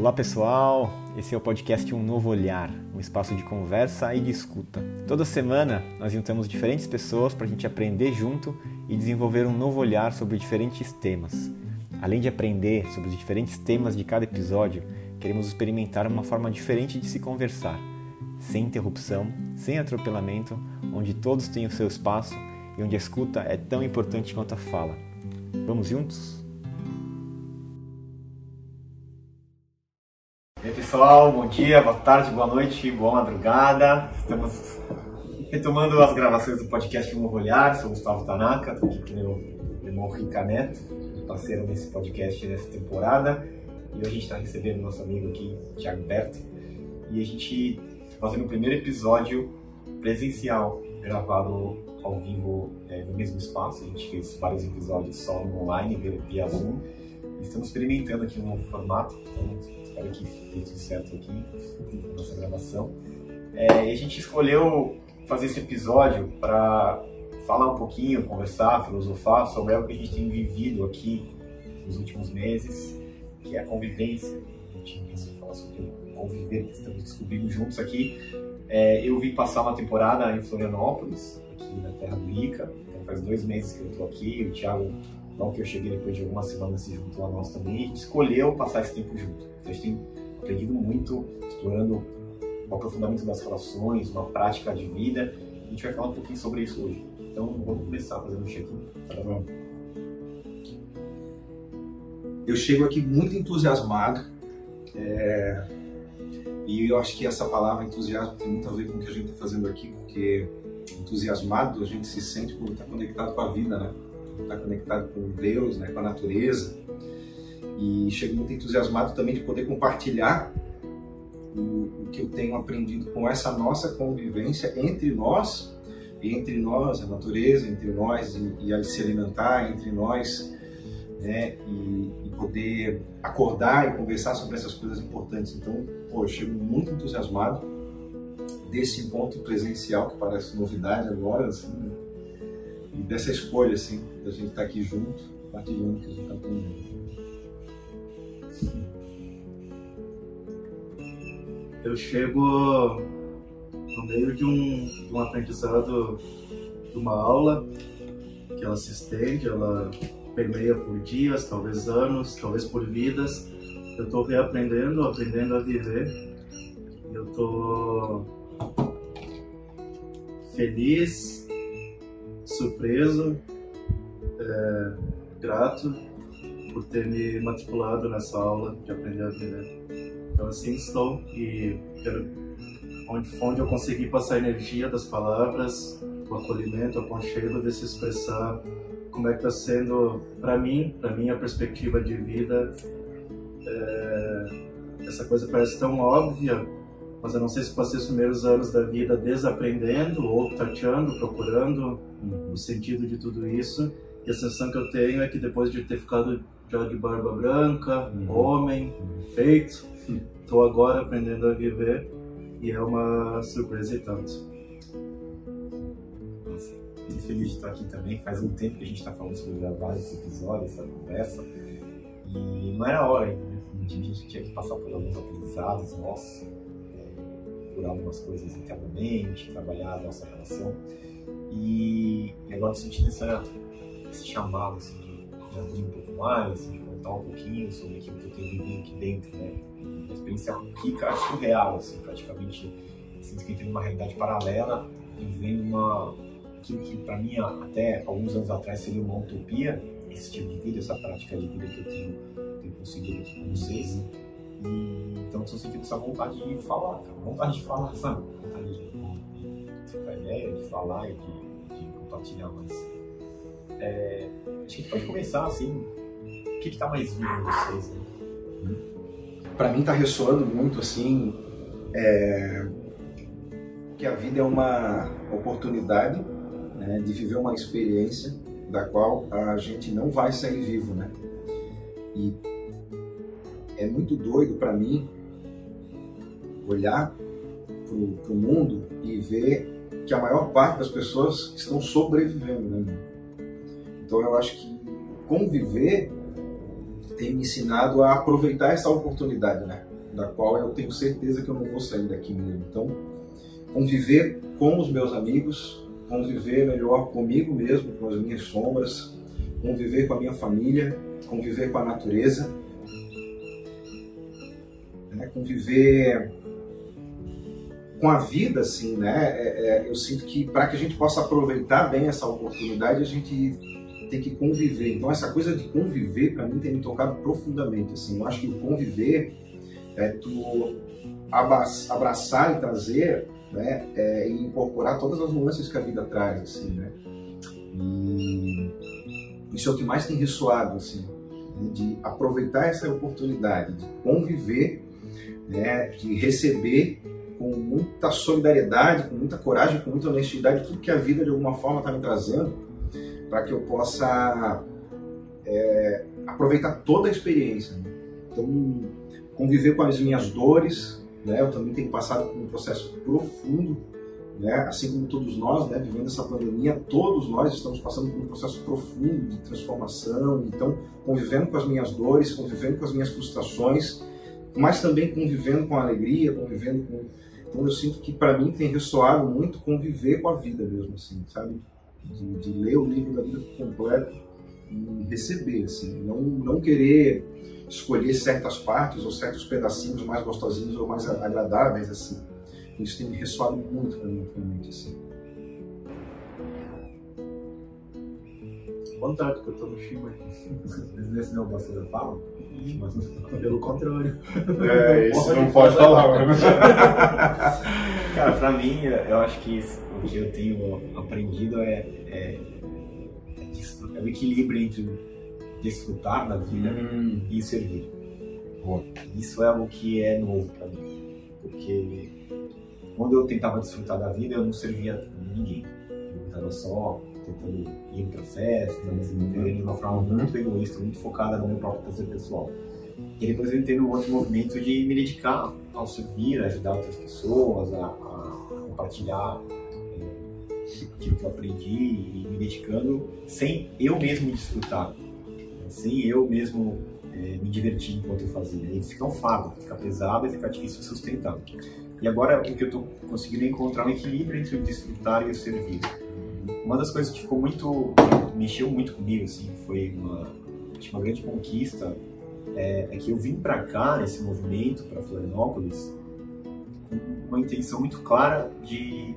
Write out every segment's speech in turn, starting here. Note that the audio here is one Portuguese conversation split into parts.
Olá pessoal, esse é o podcast Um Novo Olhar, um espaço de conversa e de escuta. Toda semana nós juntamos diferentes pessoas para a gente aprender junto e desenvolver um novo olhar sobre diferentes temas. Além de aprender sobre os diferentes temas de cada episódio, queremos experimentar uma forma diferente de se conversar, sem interrupção, sem atropelamento, onde todos têm o seu espaço e onde a escuta é tão importante quanto a fala. Vamos juntos? E aí, pessoal, bom dia, boa tarde, boa noite, boa madrugada. Estamos retomando as gravações do podcast Novo Olhar. Sou Gustavo Tanaka, estou aqui com meu irmão Rica Neto, parceiro nesse podcast nessa temporada. E hoje a gente está recebendo nosso amigo aqui, Thiago Berto. E a gente está fazendo o primeiro episódio presencial, gravado ao vivo é, no mesmo espaço. A gente fez vários episódios só online, via Zoom. Estamos experimentando aqui um novo formato, então que dê tudo certo aqui nossa gravação. É, e a gente escolheu fazer esse episódio para falar um pouquinho, conversar, filosofar sobre algo que a gente tem vivido aqui nos últimos meses, que é a convivência. A gente pensou falar sobre conviver que estamos descobrindo juntos aqui. É, eu vim passar uma temporada em Florianópolis, aqui na terra do Ica. Então faz dois meses que eu estou aqui. O Thiago, logo que eu cheguei, depois de algumas semanas, se juntou a nós também. E escolheu passar esse tempo junto. Então a gente tem aprendido muito, explorando o aprofundamento das relações, uma prática de vida. A gente vai falar um pouquinho sobre isso hoje. Então vamos começar fazendo um check-in. Tá bom? Eu chego aqui muito entusiasmado. É... E eu acho que essa palavra entusiasmo tem muito a ver com o que a gente está fazendo aqui, porque entusiasmado a gente se sente quando está conectado com a vida, né? Está conectado com Deus, né? com a natureza. E chego muito entusiasmado também de poder compartilhar o, o que eu tenho aprendido com essa nossa convivência entre nós, entre nós, a natureza, entre nós e, e a se alimentar, entre nós, né? E, e, poder acordar e conversar sobre essas coisas importantes. Então, pô, chego muito entusiasmado desse encontro presencial que parece novidade agora, assim, né? E dessa escolha, assim, da gente estar aqui junto, partilhando o que a gente está aprendendo. Eu chego no meio de um, de um aprendizado, de uma aula, que ela se estende, ela permeia por dias, talvez anos, talvez por vidas. Eu estou reaprendendo, aprendendo a viver. Eu estou feliz, surpreso, é, grato por ter me matriculado nessa aula de aprender a viver. Então assim estou e quero onde, onde eu consegui passar a energia das palavras, o acolhimento, o aconchego de se expressar como é que está sendo para mim, para minha perspectiva de vida. É, essa coisa parece tão óbvia, mas eu não sei se passei os primeiros anos da vida desaprendendo ou tateando, procurando o sentido de tudo isso. E a sensação que eu tenho é que depois de ter ficado já de barba branca, uhum. homem, feito, estou agora aprendendo a viver e é uma surpresa e tanto. Muito feliz de estar aqui também. Faz um tempo que a gente está falando sobre gravar esse episódio, essa conversa, e não era hora ainda, né? A gente tinha que passar por alguns aprendizados nossos, por algumas coisas internamente, trabalhar a nossa relação. E, e agora sentindo essa, esse chamado assim, de, de abrir um pouco mais, de contar um pouquinho sobre aquilo que eu tenho vivido aqui dentro, né? Uma experiência rica, surreal, assim, praticamente. Sinto que entrei numa realidade paralela, vivendo uma aquilo que para mim até alguns anos atrás seria uma utopia, esse estilo de vida, essa prática de vida que eu tenho, tenho conseguido aqui com vocês. E, então estou sentindo essa vontade de falar, cara, vontade de falar, sabe? Vontade de trocar ideia, de falar e de, de compartilhar mais. É, a gente pode começar assim, o que está mais vivo em vocês? Né? Para mim está ressoando muito assim, é, que a vida é uma oportunidade né, de viver uma experiência da qual a gente não vai sair vivo, né? E é muito doido para mim olhar para o mundo e ver que a maior parte das pessoas estão sobrevivendo, né? Então eu acho que conviver tem me ensinado a aproveitar essa oportunidade, né? da qual eu tenho certeza que eu não vou sair daqui mesmo. Então, conviver com os meus amigos, conviver melhor comigo mesmo, com as minhas sombras, conviver com a minha família, conviver com a natureza, né? conviver com a vida, assim, né? É, é, eu sinto que para que a gente possa aproveitar bem essa oportunidade, a gente tem que conviver. Então essa coisa de conviver para mim tem me tocado profundamente, assim. Eu acho que o conviver é tu abraçar e trazer, né? É, e incorporar todas as nuances que a vida traz, assim, né? E isso é o que mais tem ressoado, assim, né? de aproveitar essa oportunidade, de conviver, né? De receber com muita solidariedade, com muita coragem, com muita honestidade, tudo que a vida de alguma forma está me trazendo, para que eu possa é, aproveitar toda a experiência. Né? Então, conviver com as minhas dores, né? eu também tenho passado por um processo profundo, né? assim como todos nós, né? vivendo essa pandemia, todos nós estamos passando por um processo profundo de transformação, então, convivendo com as minhas dores, convivendo com as minhas frustrações, mas também convivendo com a alegria, convivendo com então eu sinto que para mim tem ressoado muito conviver com a vida mesmo, assim, sabe? De, de ler o livro da vida completo e receber, assim, não, não querer escolher certas partes ou certos pedacinhos mais gostosinhos ou mais agradáveis, assim. Isso tem me ressoado muito para mim, realmente, assim. vontade, que eu tô no aqui. Nesse não gosta da fala? Pelo contrário. É, isso não pode falar. Cara, pra mim, eu acho que o que eu tenho aprendido é, é, é o equilíbrio entre desfrutar da vida hum. e servir. Isso é algo que é novo pra mim. Porque quando eu tentava desfrutar da vida, eu não servia ninguém. Eu estava só tentando ir para festas, assim, de uma forma muito egoísta, muito focada no meu próprio prazer pessoal. E depois eu entrei no outro movimento de me dedicar ao servir, ajudar outras pessoas, a, a compartilhar é, aquilo que eu aprendi e me dedicando sem eu mesmo desfrutar, sem eu mesmo é, me divertir enquanto eu fazia. E fica um fardo, fica pesado e fica difícil sustentar. E agora o que eu estou conseguindo é encontrar um equilíbrio entre o desfrutar e o servir uma das coisas que ficou muito mexeu muito comigo assim foi uma uma grande conquista é, é que eu vim para cá nesse movimento para Florianópolis com uma intenção muito clara de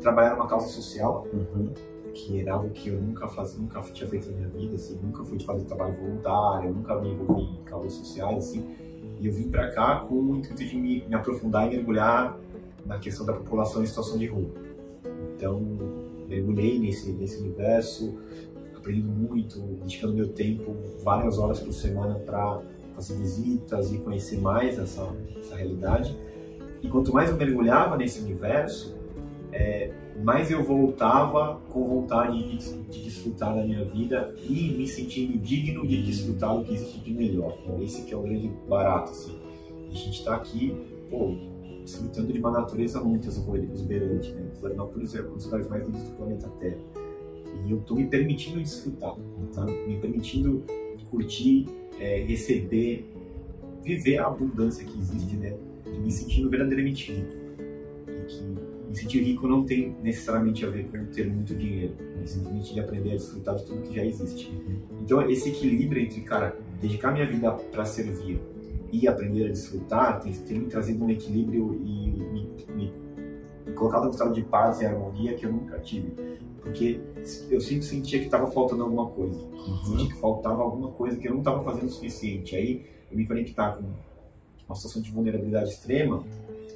trabalhar numa causa social uhum. que era algo que eu nunca fazia nunca tinha feito na minha vida assim nunca fui de fazer trabalho voluntário nunca me envolvi em causas sociais assim e eu vim para cá com o intuito de me, me aprofundar e mergulhar na questão da população em situação de rua então mergulhei nesse, nesse universo, aprendi muito, dedicando meu tempo várias horas por semana para fazer visitas e conhecer mais essa, essa realidade. E quanto mais eu mergulhava nesse universo, é, mais eu voltava com vontade de, de, desfrutar da minha vida e me sentindo digno de desfrutar do que existe de melhor. Esse que é o grande barato, assim. A gente está aqui, pô, desfrutando de uma natureza muito exuberante. Né? Florianópolis é um dos lugares mais lindos do planeta Terra. E eu estou me permitindo desfrutar, tá? me permitindo curtir, é, receber, viver a abundância que existe, né? me sentindo verdadeiramente rico. E que me sentir rico não tem necessariamente a ver com ter muito dinheiro, mas simplesmente de aprender a desfrutar de tudo que já existe. Então, esse equilíbrio entre, cara, dedicar minha vida para servir e aprender a desfrutar tem, tem me trazido um equilíbrio e me, me, me colocado num estado de paz e harmonia que eu nunca tive. Porque eu sempre sentia que estava faltando alguma coisa. Uhum. Sentia que faltava alguma coisa que eu não estava fazendo o suficiente. Aí eu me conectar com uma situação de vulnerabilidade extrema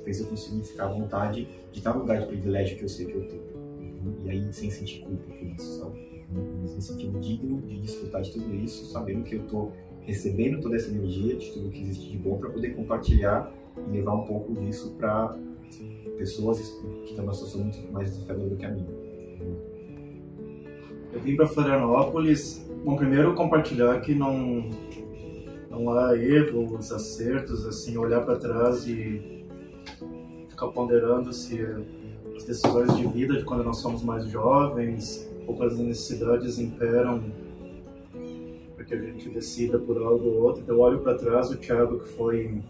fez eu conseguir ficar à vontade de estar no lugar de privilégio que eu sei que eu tenho. Uhum. E aí sem sentir culpa por isso, sabe? Me sentindo digno de desfrutar de tudo isso, sabendo que eu estou recebendo toda essa energia de tudo que existe de bom para poder compartilhar e levar um pouco disso para pessoas que estão numa situação muito mais desafiadora do que a minha. Eu vim para Florianópolis, bom, primeiro compartilhar que não não há erros, acertos, assim, olhar para trás e ficar ponderando se as decisões de vida de quando nós somos mais jovens ou quando as necessidades imperam para que a gente decida por algo ou outro. Então, eu olho para trás, o Thiago, que foi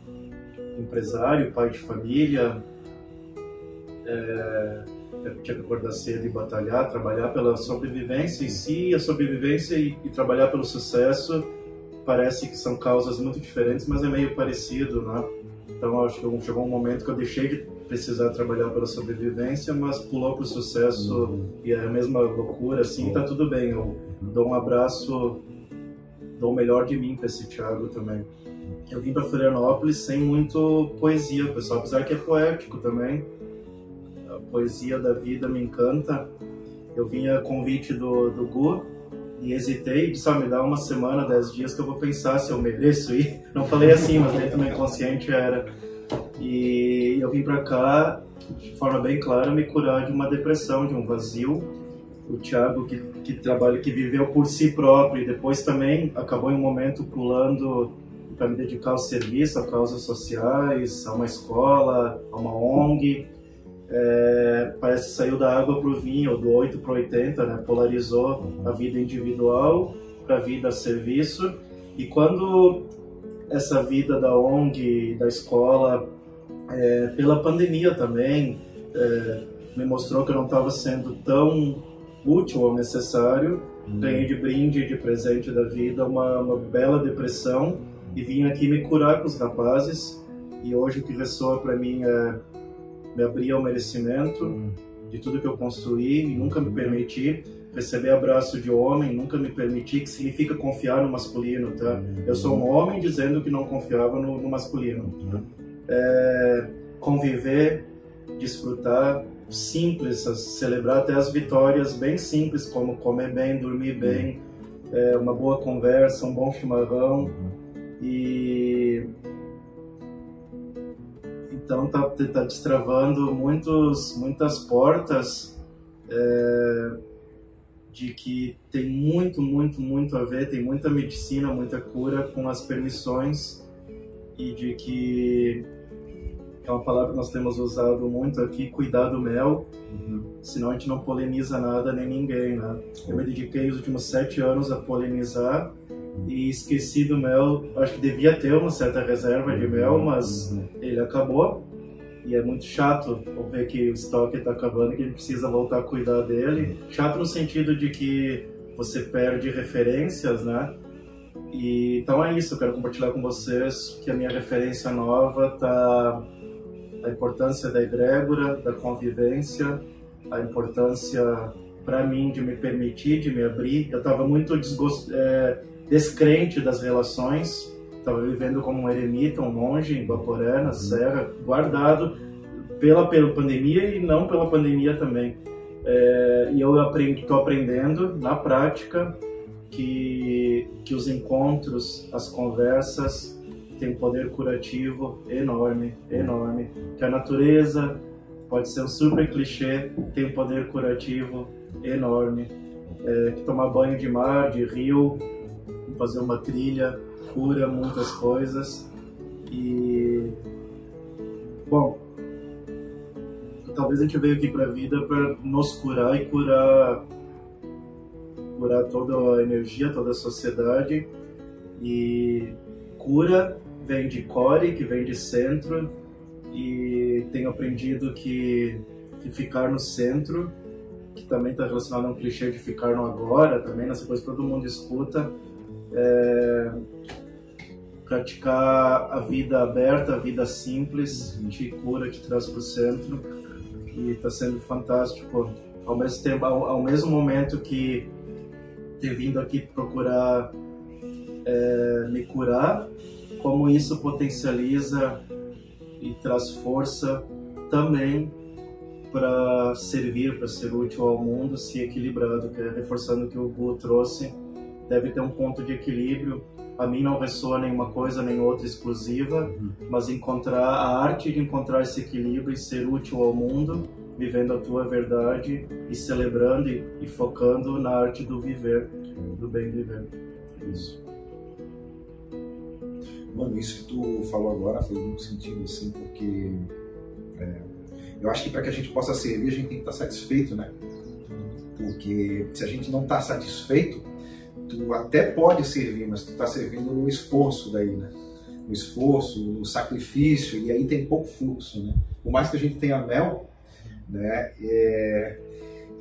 empresário, pai de família, é, tinha que acordar cedo e batalhar, trabalhar pela sobrevivência em si, a sobrevivência e, e, trabalhar pelo sucesso parece que são causas muito diferentes, mas é meio parecido, né? Então acho que chegou um momento que eu deixei de precisar trabalhar pela sobrevivência, mas pulou para o sucesso uhum. e é a mesma loucura, assim, tá tudo bem. Eu dou um abraço, dou o melhor de mim para esse Thiago também. Eu vim para Florianópolis sem muito poesia, pessoal, apesar que é poético também poesia da vida me encanta. Eu vinha a convite do, do Gu e hesitei, disse, ah, me dá uma semana, dez dias que eu vou pensar se eu mereço ir. Não falei assim, mas dentro do meu inconsciente era. E eu vim para cá, de forma bem clara, me curar de uma depressão, de um vazio. O Thiago, que, que trabalha, que viveu por si próprio e depois também acabou em um momento pulando para me dedicar ao serviço, a causas sociais, a uma escola, a uma ONG é, parece que saiu da água para o vinho, do 8 para 80, né? polarizou a vida individual para a vida a serviço. E quando essa vida da ONG, da escola, é, pela pandemia também, é, me mostrou que eu não estava sendo tão útil ou necessário, uhum. ganhei de brinde, de presente da vida, uma, uma bela depressão e vim aqui me curar com os rapazes. E hoje o que ressoa para mim é me abrir ao merecimento uhum. de tudo que eu construí e nunca me permiti receber abraço de homem, nunca me permiti, que significa confiar no masculino, tá? Uhum. Eu sou um homem dizendo que não confiava no, no masculino. Uhum. É, conviver, desfrutar, simples, celebrar até as vitórias bem simples, como comer bem, dormir bem, é, uma boa conversa, um bom chimarrão. E então tá, tá destravando muitos, muitas portas é, de que tem muito, muito, muito a ver, tem muita medicina, muita cura com as permissões e de que é uma palavra que nós temos usado muito aqui, cuidar do mel, uhum. senão a gente não poliniza nada nem ninguém, né? Eu me dediquei os últimos sete anos a polinizar e esqueci do mel. Acho que devia ter uma certa reserva de mel, mas uhum. ele acabou. E é muito chato ver que o estoque está acabando e que a gente precisa voltar a cuidar dele. Chato no sentido de que você perde referências, né? E, então é isso, eu quero compartilhar com vocês que a minha referência nova tá a importância da egrégora, da convivência, a importância para mim de me permitir, de me abrir. Eu estava muito desgost... É, descrente das relações, estava vivendo como um eremita, um monge em Baporé, na uhum. Serra, guardado pela, pela pandemia e não pela pandemia também. É, e eu estou aprendendo na prática que, que os encontros, as conversas têm poder curativo enorme, enorme. Que a natureza pode ser um super clichê, tem um poder curativo enorme. É, que tomar banho de mar, de rio, fazer uma trilha, cura muitas coisas. E. Bom, talvez a gente veio aqui para a vida para nos curar e curar curar toda a energia, toda a sociedade. E cura vem de core, que vem de centro, e tenho aprendido que, que ficar no centro, que também está relacionado a um clichê de ficar no agora, também nessa coisa que todo mundo escuta, é, praticar a vida aberta, a vida simples, te cura, te traz para o centro e está sendo fantástico. Ao mesmo tempo, ao, ao, mesmo momento que ter vindo aqui procurar é, me curar, como isso potencializa e traz força também para servir, para ser útil ao mundo, se equilibrado, que é reforçando o que o Bu trouxe deve ter um ponto de equilíbrio. A mim não ressoa nenhuma coisa nem outra exclusiva, uhum. mas encontrar a arte de encontrar esse equilíbrio e ser útil ao mundo, vivendo a tua verdade e celebrando e, e focando na arte do viver, do bem viver. Isso. Mano, isso que tu falou agora fez muito sentido, assim, porque é, eu acho que para que a gente possa servir, a gente tem que estar satisfeito, né? Porque se a gente não está satisfeito, tu até pode servir, mas tu está servindo no esforço daí, né? o esforço, o sacrifício, e aí tem pouco fluxo, né? Por mais que a gente tenha mel, né? É,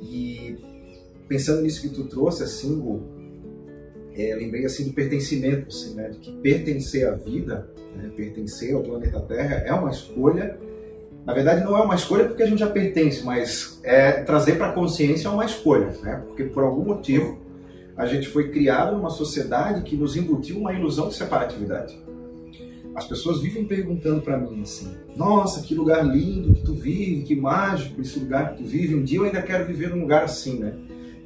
e pensando nisso que tu trouxe, assim, o, é, lembrei assim do pertencimento, assim, né? De que pertencer à vida, né? pertencer ao planeta Terra é uma escolha. Na verdade, não é uma escolha porque a gente já pertence, mas é trazer para a consciência é uma escolha, né? Porque por algum motivo a gente foi criado numa sociedade que nos embutiu uma ilusão de separatividade. As pessoas vivem perguntando para mim assim: Nossa, que lugar lindo que tu vive, que mágico esse lugar que tu vive. Um dia eu ainda quero viver num lugar assim, né?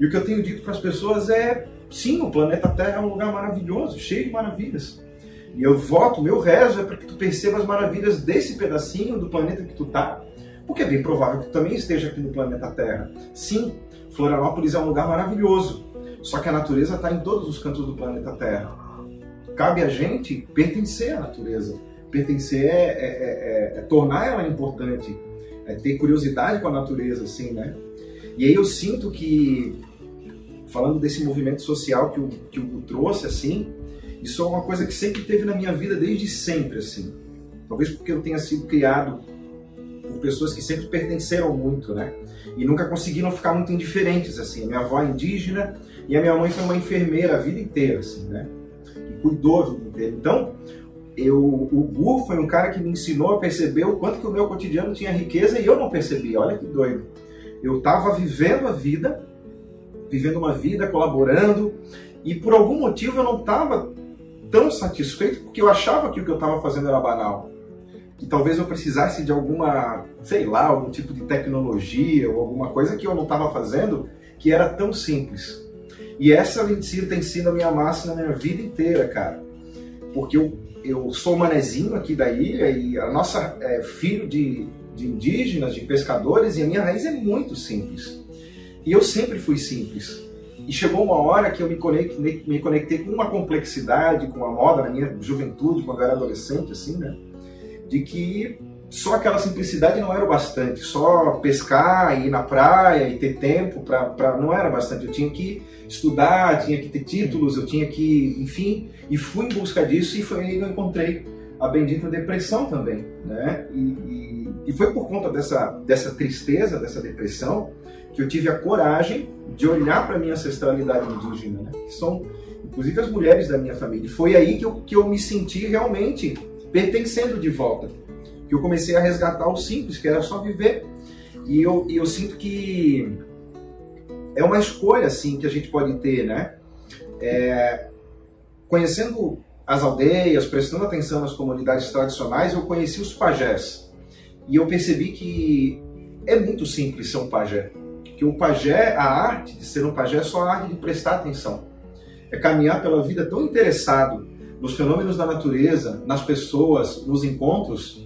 E o que eu tenho dito para as pessoas é: sim, o planeta Terra é um lugar maravilhoso, cheio de maravilhas. E eu voto, meu rezo é para que tu perceba as maravilhas desse pedacinho do planeta que tu tá, porque é bem provável que tu também esteja aqui no planeta Terra. Sim, Florianópolis é um lugar maravilhoso, só que a natureza está em todos os cantos do planeta Terra. Cabe a gente pertencer à natureza. Pertencer é, é, é, é tornar ela importante, é ter curiosidade com a natureza, assim, né? E aí eu sinto que, falando desse movimento social que o, que o trouxe, assim, isso é uma coisa que sempre teve na minha vida desde sempre, assim. Talvez porque eu tenha sido criado por pessoas que sempre pertenceram muito, né? E nunca conseguiram ficar muito indiferentes, assim. A minha avó é indígena e a minha mãe foi uma enfermeira a vida inteira, assim, né? E cuidou a vida inteira. Então, eu, o Gu foi um cara que me ensinou a perceber o quanto que o meu cotidiano tinha riqueza e eu não percebia. Olha que doido. Eu estava vivendo a vida, vivendo uma vida, colaborando, e por algum motivo eu não estava tão satisfeito porque eu achava que o que eu estava fazendo era banal. Que talvez eu precisasse de alguma, sei lá, algum tipo de tecnologia ou alguma coisa que eu não estava fazendo que era tão simples. E essa tem sido a minha máxima na minha vida inteira, cara. Porque eu, eu sou manezinho aqui da ilha e a nossa é filho de, de indígenas, de pescadores, e a minha raiz é muito simples. E eu sempre fui simples. E chegou uma hora que eu me conectei, me conectei com uma complexidade, com a moda na minha juventude, quando eu era adolescente, assim, né? De que só aquela simplicidade não era o bastante. Só pescar, ir na praia e ter tempo para não era bastante. Eu tinha que estudar, tinha que ter títulos, eu tinha que, enfim, e fui em busca disso e foi aí que eu encontrei a bendita depressão também, né? E, e, e foi por conta dessa, dessa tristeza, dessa depressão, que eu tive a coragem de olhar para a minha ancestralidade indígena, né? que são inclusive as mulheres da minha família. Foi aí que eu, que eu me senti realmente pertencendo de volta. Que eu comecei a resgatar o simples, que era só viver. E eu, e eu sinto que é uma escolha assim que a gente pode ter, né? É, conhecendo as aldeias, prestando atenção nas comunidades tradicionais, eu conheci os pajés. E eu percebi que é muito simples ser um pajé que o pajé, a arte de ser um pajé é só a arte de prestar atenção. É caminhar pela vida tão interessado nos fenômenos da natureza, nas pessoas, nos encontros,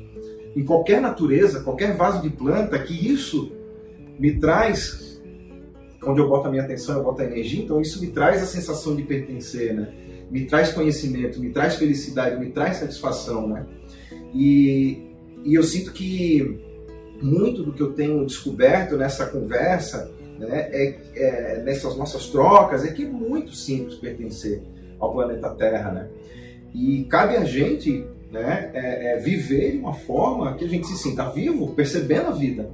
em qualquer natureza, qualquer vaso de planta, que isso me traz, onde eu boto a minha atenção, eu boto a energia, então isso me traz a sensação de pertencer, né? Me traz conhecimento, me traz felicidade, me traz satisfação, né? E, e eu sinto que muito do que eu tenho descoberto nessa conversa, né, é, é, nessas nossas trocas, é que é muito simples pertencer ao planeta Terra, né? E cabe a gente né, é, é, viver de uma forma que a gente se sinta vivo, percebendo a vida.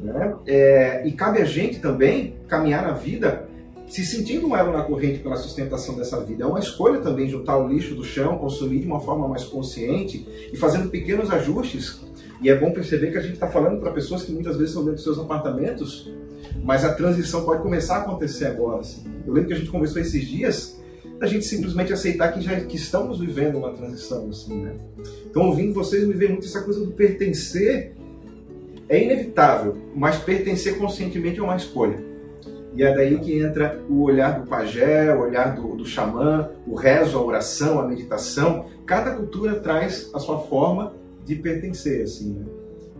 Né? É, e cabe a gente também caminhar na vida se sentindo um elo na corrente pela sustentação dessa vida. É uma escolha também juntar o lixo do chão, consumir de uma forma mais consciente e fazendo pequenos ajustes e é bom perceber que a gente está falando para pessoas que muitas vezes estão dentro dos seus apartamentos, mas a transição pode começar a acontecer agora. Assim. Eu lembro que a gente conversou esses dias da gente simplesmente aceitar que já que estamos vivendo uma transição assim, né? Então, ouvindo vocês, me vê muito essa coisa do pertencer é inevitável, mas pertencer conscientemente é uma escolha. E é daí que entra o olhar do pajé, o olhar do, do xamã, o rezo, a oração, a meditação. Cada cultura traz a sua forma de pertencer, assim, né?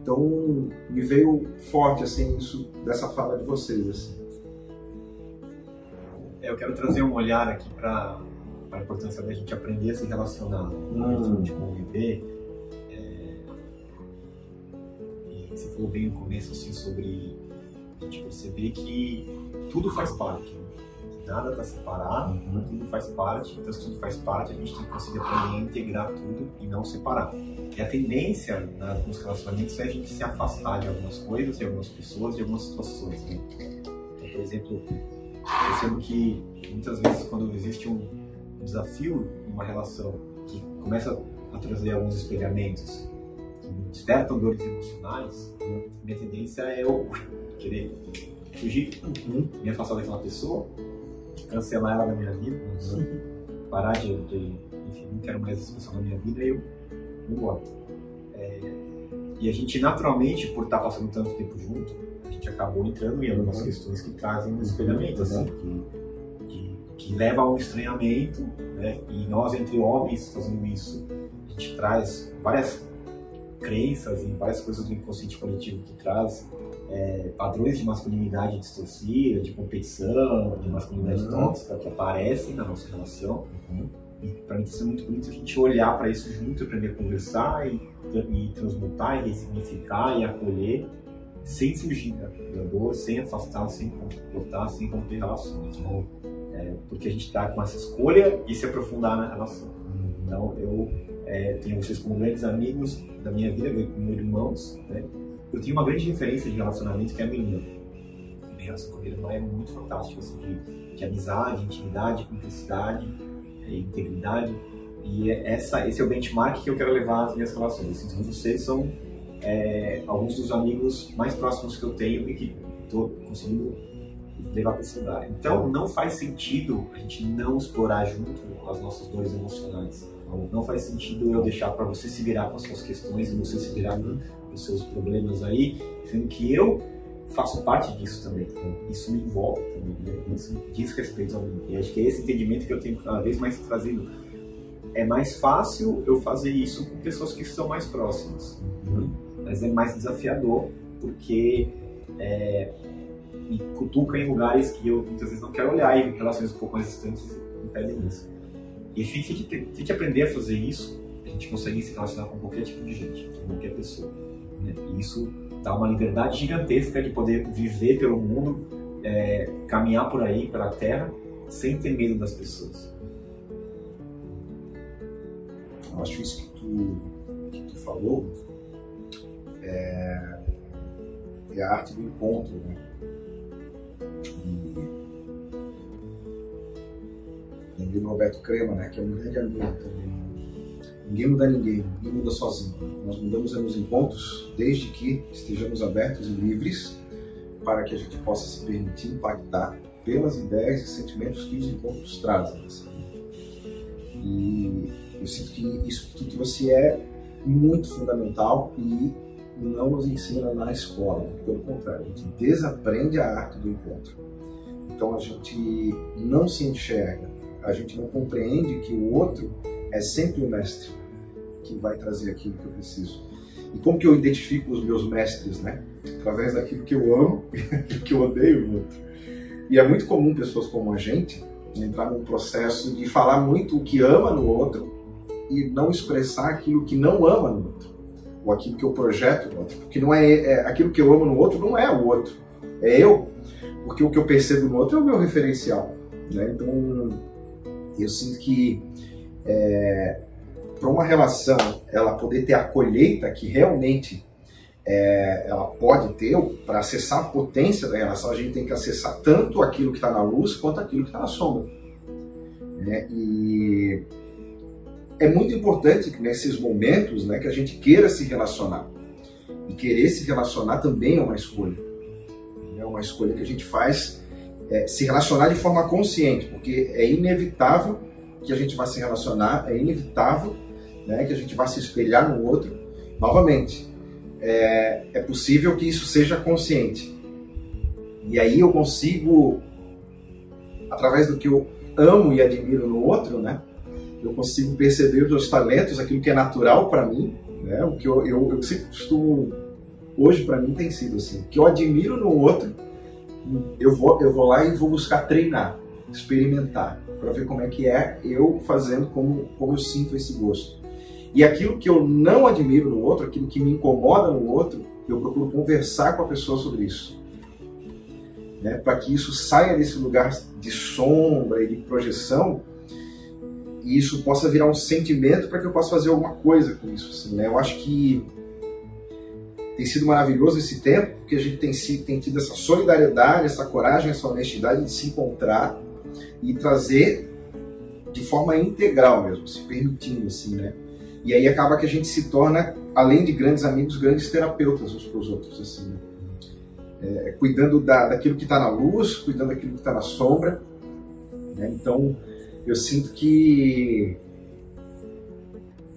Então, me veio forte, assim, isso, dessa fala de vocês, assim. É, eu quero trazer um olhar aqui para a importância da gente aprender a se relacionar, hum. de conviver. É... E você falou bem no começo, assim, sobre a gente perceber que tudo faz parte. Nada está separado, Uhum. tudo faz parte, então se tudo faz parte, a gente tem que conseguir aprender a integrar tudo e não separar. E a tendência né, nos relacionamentos é a gente se afastar de algumas coisas, de algumas pessoas, de algumas situações. Né? Então, por exemplo, percebo que muitas vezes quando existe um desafio numa relação que começa a trazer alguns espelhamentos, que despertam dores emocionais, né, minha tendência é eu querer fugir, Uhum. me afastar daquela pessoa, cancelar ela da minha vida, parar de, de enfim, não quero mais essa pessoa na minha vida e eu vou embora. É, e a gente naturalmente, por estar passando tanto tempo junto, a gente acabou entrando em algumas Uhum. questões que trazem um espelhamento, assim, que, que, que leva a um estranhamento, né? E nós, entre homens, fazendo isso, a gente traz várias crenças e várias coisas do inconsciente coletivo que traz é, padrões de masculinidade distorcida, de competição, de masculinidade Uhum. tóxica que aparecem na nossa relação. E para mim está sendo muito bonito a gente olhar para isso junto, aprender a conversar e, e transmutar e ressignificar e acolher, sem fugir da dor, sem afastar, sem cortar, sem romper relações. É, porque a gente está com essa escolha e se aprofundar na relação. Então eu é, tenho vocês como grandes amigos da minha vida, como irmãos. Né? Eu tenho uma grande referência de relacionamento que é a minha irmã. Minha relação com a minha é muito fantástica, assim, de, de amizade, intimidade, cumplicidade, é, integridade. E é essa, esse é o benchmark que eu quero levar às minhas relações. Então vocês são é, alguns dos amigos mais próximos que eu tenho e que estou conseguindo levar para esse lugar. Então não faz sentido a gente não explorar junto as nossas dores emocionais. Não faz sentido eu deixar para você se virar com as suas questões e você se virar os seus problemas aí, sendo que eu faço parte disso também. Isso me envolve também, né? Isso diz respeito a mim. E acho que é esse entendimento que eu tenho cada vez mais trazido. É mais fácil eu fazer isso com pessoas que estão mais próximas, mas é mais desafiador porque é, me cutuca em lugares que eu muitas vezes não quero olhar e relações um pouco mais distantes impedem isso. E a gente tem que aprender a fazer isso, a gente consegue se relacionar com qualquer tipo de gente, com qualquer pessoa. Né? Isso dá uma liberdade gigantesca de poder viver pelo mundo, é, caminhar por aí, pela terra, sem ter medo das pessoas. Eu acho isso que tu, que tu falou é, é a arte do encontro, né? Lembrei do Roberto Crema, né? Que é um grande amigo também. Ninguém muda ninguém, ninguém muda sozinho. Nós mudamos nos encontros desde que estejamos abertos e livres para que a gente possa se permitir impactar pelas ideias e sentimentos que os encontros trazem. E eu sinto que isso que trouxe é muito fundamental e não nos ensina na escola, pelo contrário, a gente desaprende a arte do encontro. Então a gente não se enxerga, a gente não compreende que o outro é sempre o mestre que vai trazer aquilo que eu preciso. E como que eu identifico os meus mestres, né? Através daquilo que eu amo e que eu odeio no outro. E é muito comum pessoas como a gente entrar num processo de falar muito o que ama no outro e não expressar aquilo que não ama no outro, ou aquilo que eu projeto no outro, porque não é, é aquilo que eu amo no outro não é o outro, é eu, porque o que eu percebo no outro é o meu referencial, né? Então eu sinto que é, para uma relação ela poder ter a colheita que realmente é, ela pode ter, para acessar a potência da relação, a gente tem que acessar tanto aquilo que está na luz quanto aquilo que está na sombra. Né? E é muito importante que nesses momentos né, que a gente queira se relacionar. E querer se relacionar também é uma escolha. É uma escolha que a gente faz é, se relacionar de forma consciente, porque é inevitável que a gente vá se relacionar, é inevitável né, que a gente vá se espelhar no outro. Novamente, é, é possível que isso seja consciente. E aí eu consigo, através do que eu amo e admiro no outro, né? Eu consigo perceber os meus talentos, aquilo que é natural para mim, né? O que eu, eu, eu sempre costumo, hoje para mim tem sido assim, o que eu admiro no outro, eu vou, eu vou lá e vou buscar treinar, experimentar, para ver como é que é eu fazendo, como, como eu sinto esse gosto. E aquilo que eu não admiro no outro, aquilo que me incomoda no outro, eu procuro conversar com a pessoa sobre isso. né, para que isso saia desse lugar de sombra e de projeção e isso possa virar um sentimento para que eu possa fazer alguma coisa com isso. Assim, né? Eu acho que tem sido maravilhoso esse tempo, porque a gente tem, tem tido essa solidariedade, essa coragem, essa honestidade de se encontrar e trazer de forma integral mesmo, se permitindo assim, né? E aí acaba que a gente se torna, além de grandes amigos, grandes terapeutas uns para os outros, assim, né? é, cuidando da, daquilo que está na luz, cuidando daquilo que está na sombra. Né? Então, eu sinto que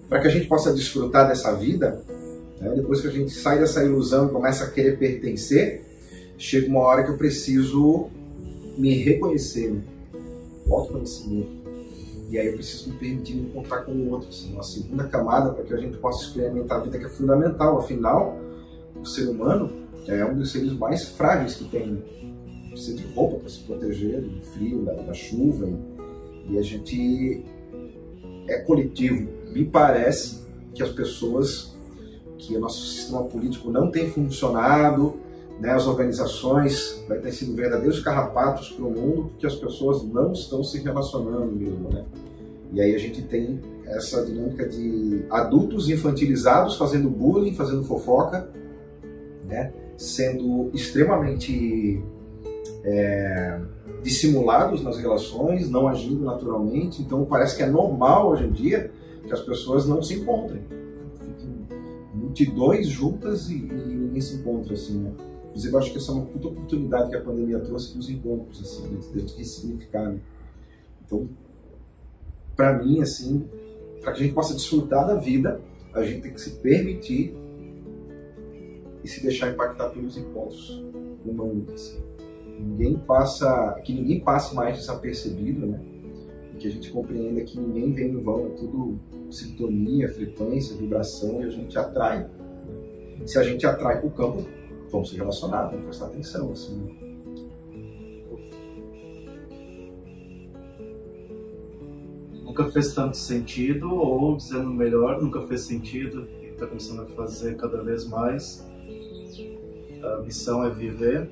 para que a gente possa desfrutar dessa vida, né, depois que a gente sai dessa ilusão e começa a querer pertencer, chega uma hora que eu preciso me reconhecer, né? Autoconhecimento. E aí eu preciso me permitir me encontrar com o outro, assim, uma segunda camada para que a gente possa experimentar a vida que é fundamental. Afinal, o ser humano é um dos seres mais frágeis que tem. Né? Precisa de roupa para se proteger do frio, da, da chuva. E, e a gente é coletivo. Me parece que as pessoas, que o nosso sistema político não tem funcionado, né, as organizações vai ter sido verdadeiros carrapatos para o mundo porque as pessoas não estão se relacionando mesmo, né? E aí a gente tem essa dinâmica de adultos infantilizados fazendo bullying, fazendo fofoca, né? sendo extremamente é, dissimulados nas relações, não agindo naturalmente. Então parece que é normal hoje em dia que as pessoas não se encontrem. Multidões juntas e, e ninguém se encontra assim, né? Inclusive, acho que essa é uma puta oportunidade que a pandemia trouxe para os encontros, assim, de, de ressignificar, né? Então, para mim, assim, para que a gente possa desfrutar da vida, a gente tem que se permitir e se deixar impactar pelos encontros humanos. Assim. Ninguém passa, que ninguém passe mais desapercebido, né? E que a gente compreenda que ninguém vem no vão, é tudo sintonia, frequência, vibração e a gente atrai. Se a gente atrai para o campo, vamos se relacionar, vamos prestar atenção, assim. Nunca fez tanto sentido, ou dizendo melhor, nunca fez sentido e está começando a fazer cada vez mais a missão é viver.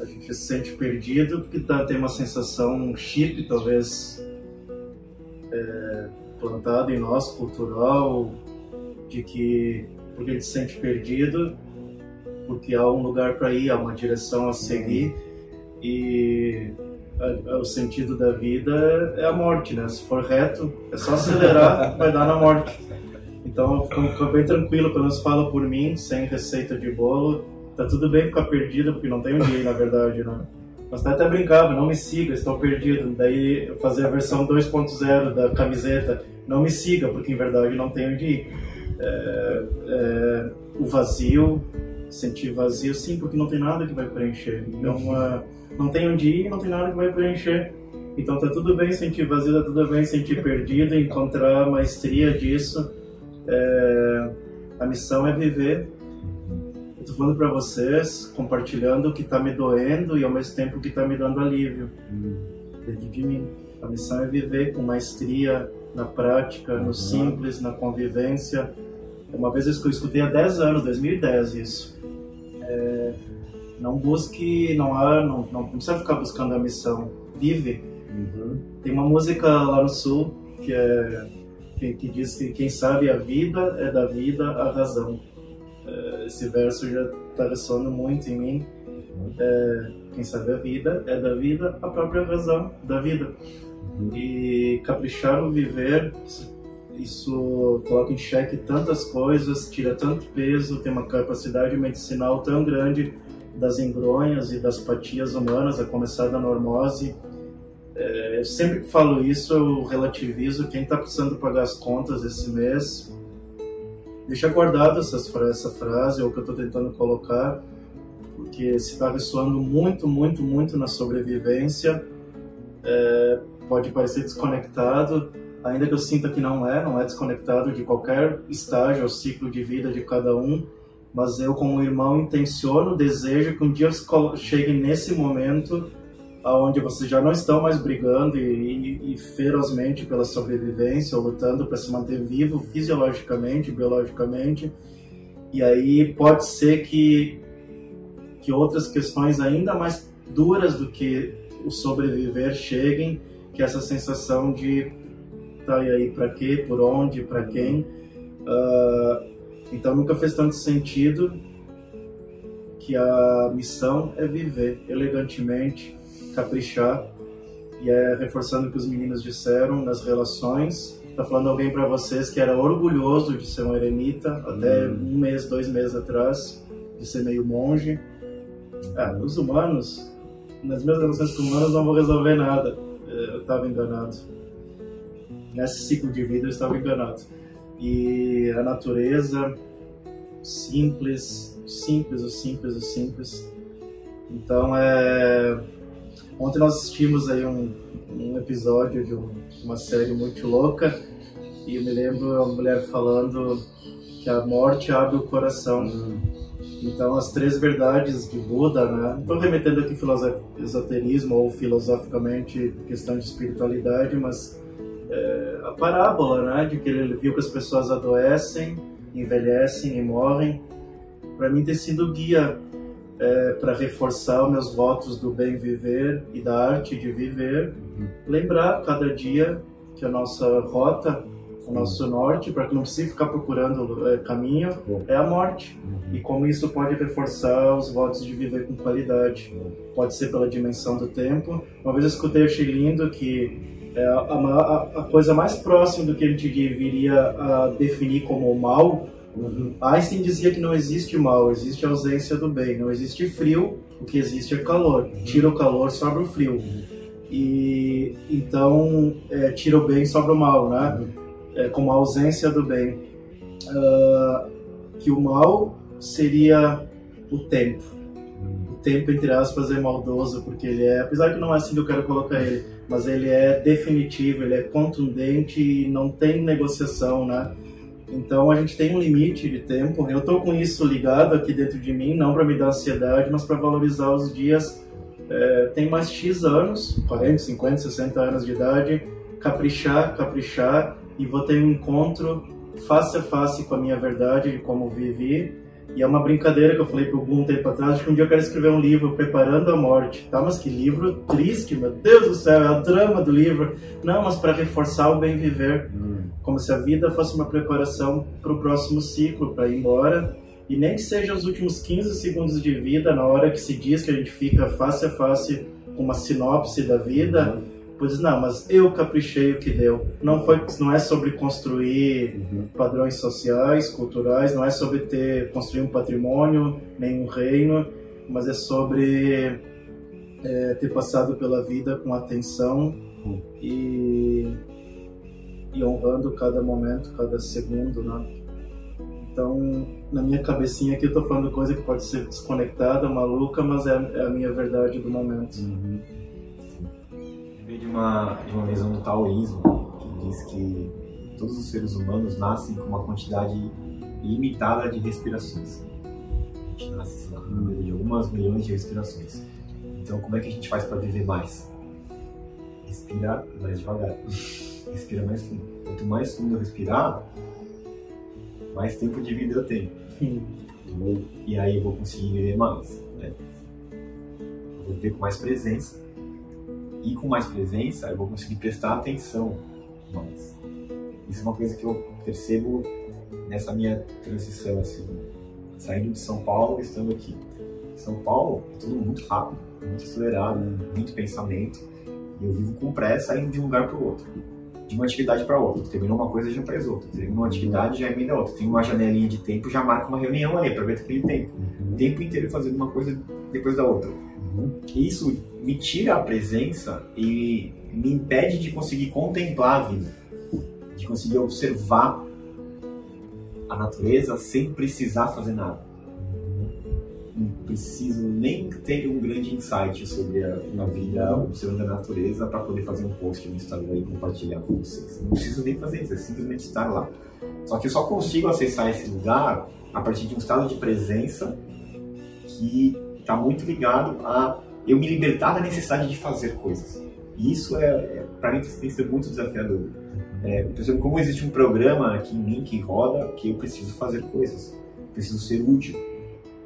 A gente se sente perdido porque tá, tem uma sensação, um chip talvez é, plantado em nós, cultural, de que porque a gente se sente perdido, porque há um lugar para ir, há uma direção a seguir e a, a, o sentido da vida é a morte, né? Se for reto, é só acelerar, vai dar na morte. Então ficou bem tranquilo, pelo menos falo por mim, sem receita de bolo. Tá tudo bem ficar perdido, porque não tem dia, na verdade, né? Mas até brincava, não me siga, estou perdido. Daí eu fazia a versão 2.0 da camiseta, não me siga, porque em verdade não tenho onde ir. É, é, o vazio, sentir vazio, sim, porque não tem nada que vai preencher. Então, uh, não tem onde ir, não tem nada que vai preencher. Então tá tudo bem sentir vazio, tá tudo bem sentir perdido, encontrar a maestria disso é, a missão é viver. Eu tô falando para vocês, compartilhando o que está me doendo e ao mesmo tempo o que está me dando alívio dentro de mim. A missão é viver com maestria na prática, no uhum. simples, na convivência. Uma vez eu escutei há 10 anos, 2010 isso. É, não busque, não há, não, não, precisa ficar buscando a missão. Vive. Uhum. Tem uma música lá no sul que é que, que diz que quem sabe a vida é da vida a razão. É, esse verso já está ressoando muito em mim. É, quem sabe a vida é da vida a própria razão da vida. E caprichar no viver, isso coloca em xeque tantas coisas, tira tanto peso, tem uma capacidade medicinal tão grande das engronhas e das patias humanas, a começar da normose é, sempre que falo isso, eu relativizo quem está precisando pagar as contas esse mês. Deixa guardado essa frase, ou o que eu estou tentando colocar, porque se está ressoando muito, muito, muito na sobrevivência, é, pode parecer desconectado, ainda que eu sinta que não é, não é desconectado de qualquer estágio ou ciclo de vida de cada um, mas eu como irmão intenciono, desejo que um dia chegue nesse momento onde vocês já não estão mais brigando e, e, e ferozmente pela sobrevivência ou lutando para se manter vivo fisiologicamente, biologicamente. E aí pode ser que que outras questões ainda mais duras do que o sobreviver cheguem, que essa sensação de tá e aí para quê, por onde, para quem. Uh, então nunca fez tanto sentido que a missão é viver elegantemente, caprichar e é reforçando o que os meninos disseram nas relações. Tá falando alguém para vocês que era orgulhoso de ser um eremita até hum. um mês, dois meses atrás, de ser meio monge. Ah, os humanos, nas minhas relações com humanos não vou resolver nada. Eu estava enganado. Nesse ciclo de vida eu estava enganado. E a natureza, simples, simples, o simples, o simples. Então, é... ontem nós assistimos aí um, um episódio de um, uma série muito louca e eu me lembro a mulher falando que a morte abre o coração. Hum. Então, as três verdades de Buda, né? Estou remetendo aqui esoterismo ou filosoficamente questão de espiritualidade, mas é, a parábola, né? De que ele viu que as pessoas adoecem, envelhecem e morrem. Para mim, tem sido guia é, para reforçar os meus votos do bem viver e da arte de viver. Uhum. Lembrar cada dia que a nossa rota o nosso norte, para que não precise ficar procurando é, caminho, é a morte. Uhum. E como isso pode reforçar os votos de viver com qualidade. Pode ser pela dimensão do tempo. Uma vez eu escutei, achei lindo que é a, a, a, coisa mais próxima do que a gente viria a definir como mal. Uhum. Einstein dizia que não existe mal, existe ausência do bem. Não existe frio, o que existe é calor. Uhum. Tira o calor, sobra o frio. Uhum. E então, é, tira o bem, sobra o mal, né? É, como a ausência do bem, uh, que o mal seria o tempo. Tempo, entre aspas, é maldoso, porque ele é, apesar que não é assim que eu quero colocar ele, mas ele é definitivo, ele é contundente e não tem negociação, né? Então a gente tem um limite de tempo. Eu estou com isso ligado aqui dentro de mim, não para me dar ansiedade, mas para valorizar os dias. É, tem mais X anos, 40, 50, 60 anos de idade, caprichar, caprichar e vou ter um encontro face a face com a minha verdade de como vivi. E é uma brincadeira que eu falei pro Gun um tempo atrás, acho que um dia eu quero escrever um livro preparando a morte. Tá, mas que livro triste, meu Deus do céu, é o drama do livro. Não, mas para reforçar o bem viver. Hum. Como se a vida fosse uma preparação para o próximo ciclo, para ir embora. E nem que seja os últimos 15 segundos de vida, na hora que se diz que a gente fica face a face com uma sinopse da vida. Hum Pois não, mas eu caprichei o que deu. Não foi, não é sobre construir uhum. padrões sociais, culturais, não é sobre ter construir um patrimônio, nem um reino, mas é sobre é, ter passado pela vida com atenção uhum. e, e honrando cada momento, cada segundo, né? Então, na minha cabecinha aqui eu tô falando coisa que pode ser desconectada, maluca, mas é, é a minha verdade do momento. Uhum uma, de uma visão do taoísmo, que diz que todos os seres humanos nascem com uma quantidade limitada de respirações. A gente nasce com um número de algumas milhões de respirações. Então, como é que a gente faz para viver mais? Respira mais devagar. Respira mais fundo. Quanto mais fundo eu respirar, mais tempo de vida eu tenho. E aí eu vou conseguir viver mais. Né? Eu vou viver com mais presença e com mais presença, eu vou conseguir prestar atenção mais. Isso é uma coisa que eu percebo nessa minha transição, assim, saindo de São Paulo e estando aqui. São Paulo é tudo muito rápido, muito acelerado, muito pensamento, e eu vivo com pressa indo de um lugar para o outro, de uma atividade para outra. Terminou uma coisa, já faz outra. Terminou uma atividade, já emenda outra. Tem uma janelinha de tempo, já marca uma reunião ali, aproveita aquele tempo. O tempo inteiro fazendo uma coisa depois da outra. Isso me tira a presença e me impede de conseguir contemplar a vida, de conseguir observar a natureza sem precisar fazer nada. Não preciso nem ter um grande insight sobre a, a vida observando a natureza para poder fazer um post no Instagram e compartilhar com vocês. Não preciso nem fazer isso, é simplesmente estar lá. Só que eu só consigo acessar esse lugar a partir de um estado de presença que está muito ligado a eu me libertar da necessidade de fazer coisas. E isso é, é para mim tem sido muito desafiador. É, como existe um programa aqui em mim que roda que eu preciso fazer coisas, preciso ser útil,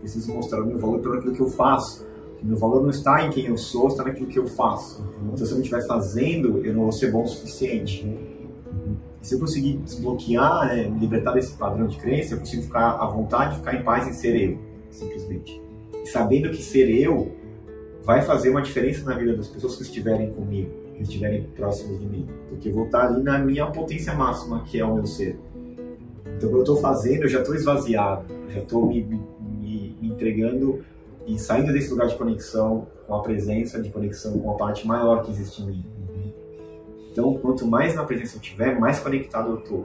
preciso mostrar o meu valor pelo aquilo que eu faço. O meu valor não está em quem eu sou, está naquilo que eu faço. Então, se eu não estiver fazendo, eu não vou ser bom o suficiente. Se eu conseguir desbloquear, né, me libertar desse padrão de crença, eu consigo ficar à vontade, ficar em paz em ser eu, simplesmente. E sabendo que ser eu vai fazer uma diferença na vida das pessoas que estiverem comigo, que estiverem próximas de mim. Porque eu vou estar ali na minha potência máxima, que é o meu ser. Então, quando eu estou fazendo, eu já estou esvaziado, já estou me, me, me entregando e saindo desse lugar de conexão com a presença, de conexão com a parte maior que existe em mim. Então, quanto mais na presença eu tiver, mais conectado eu tô.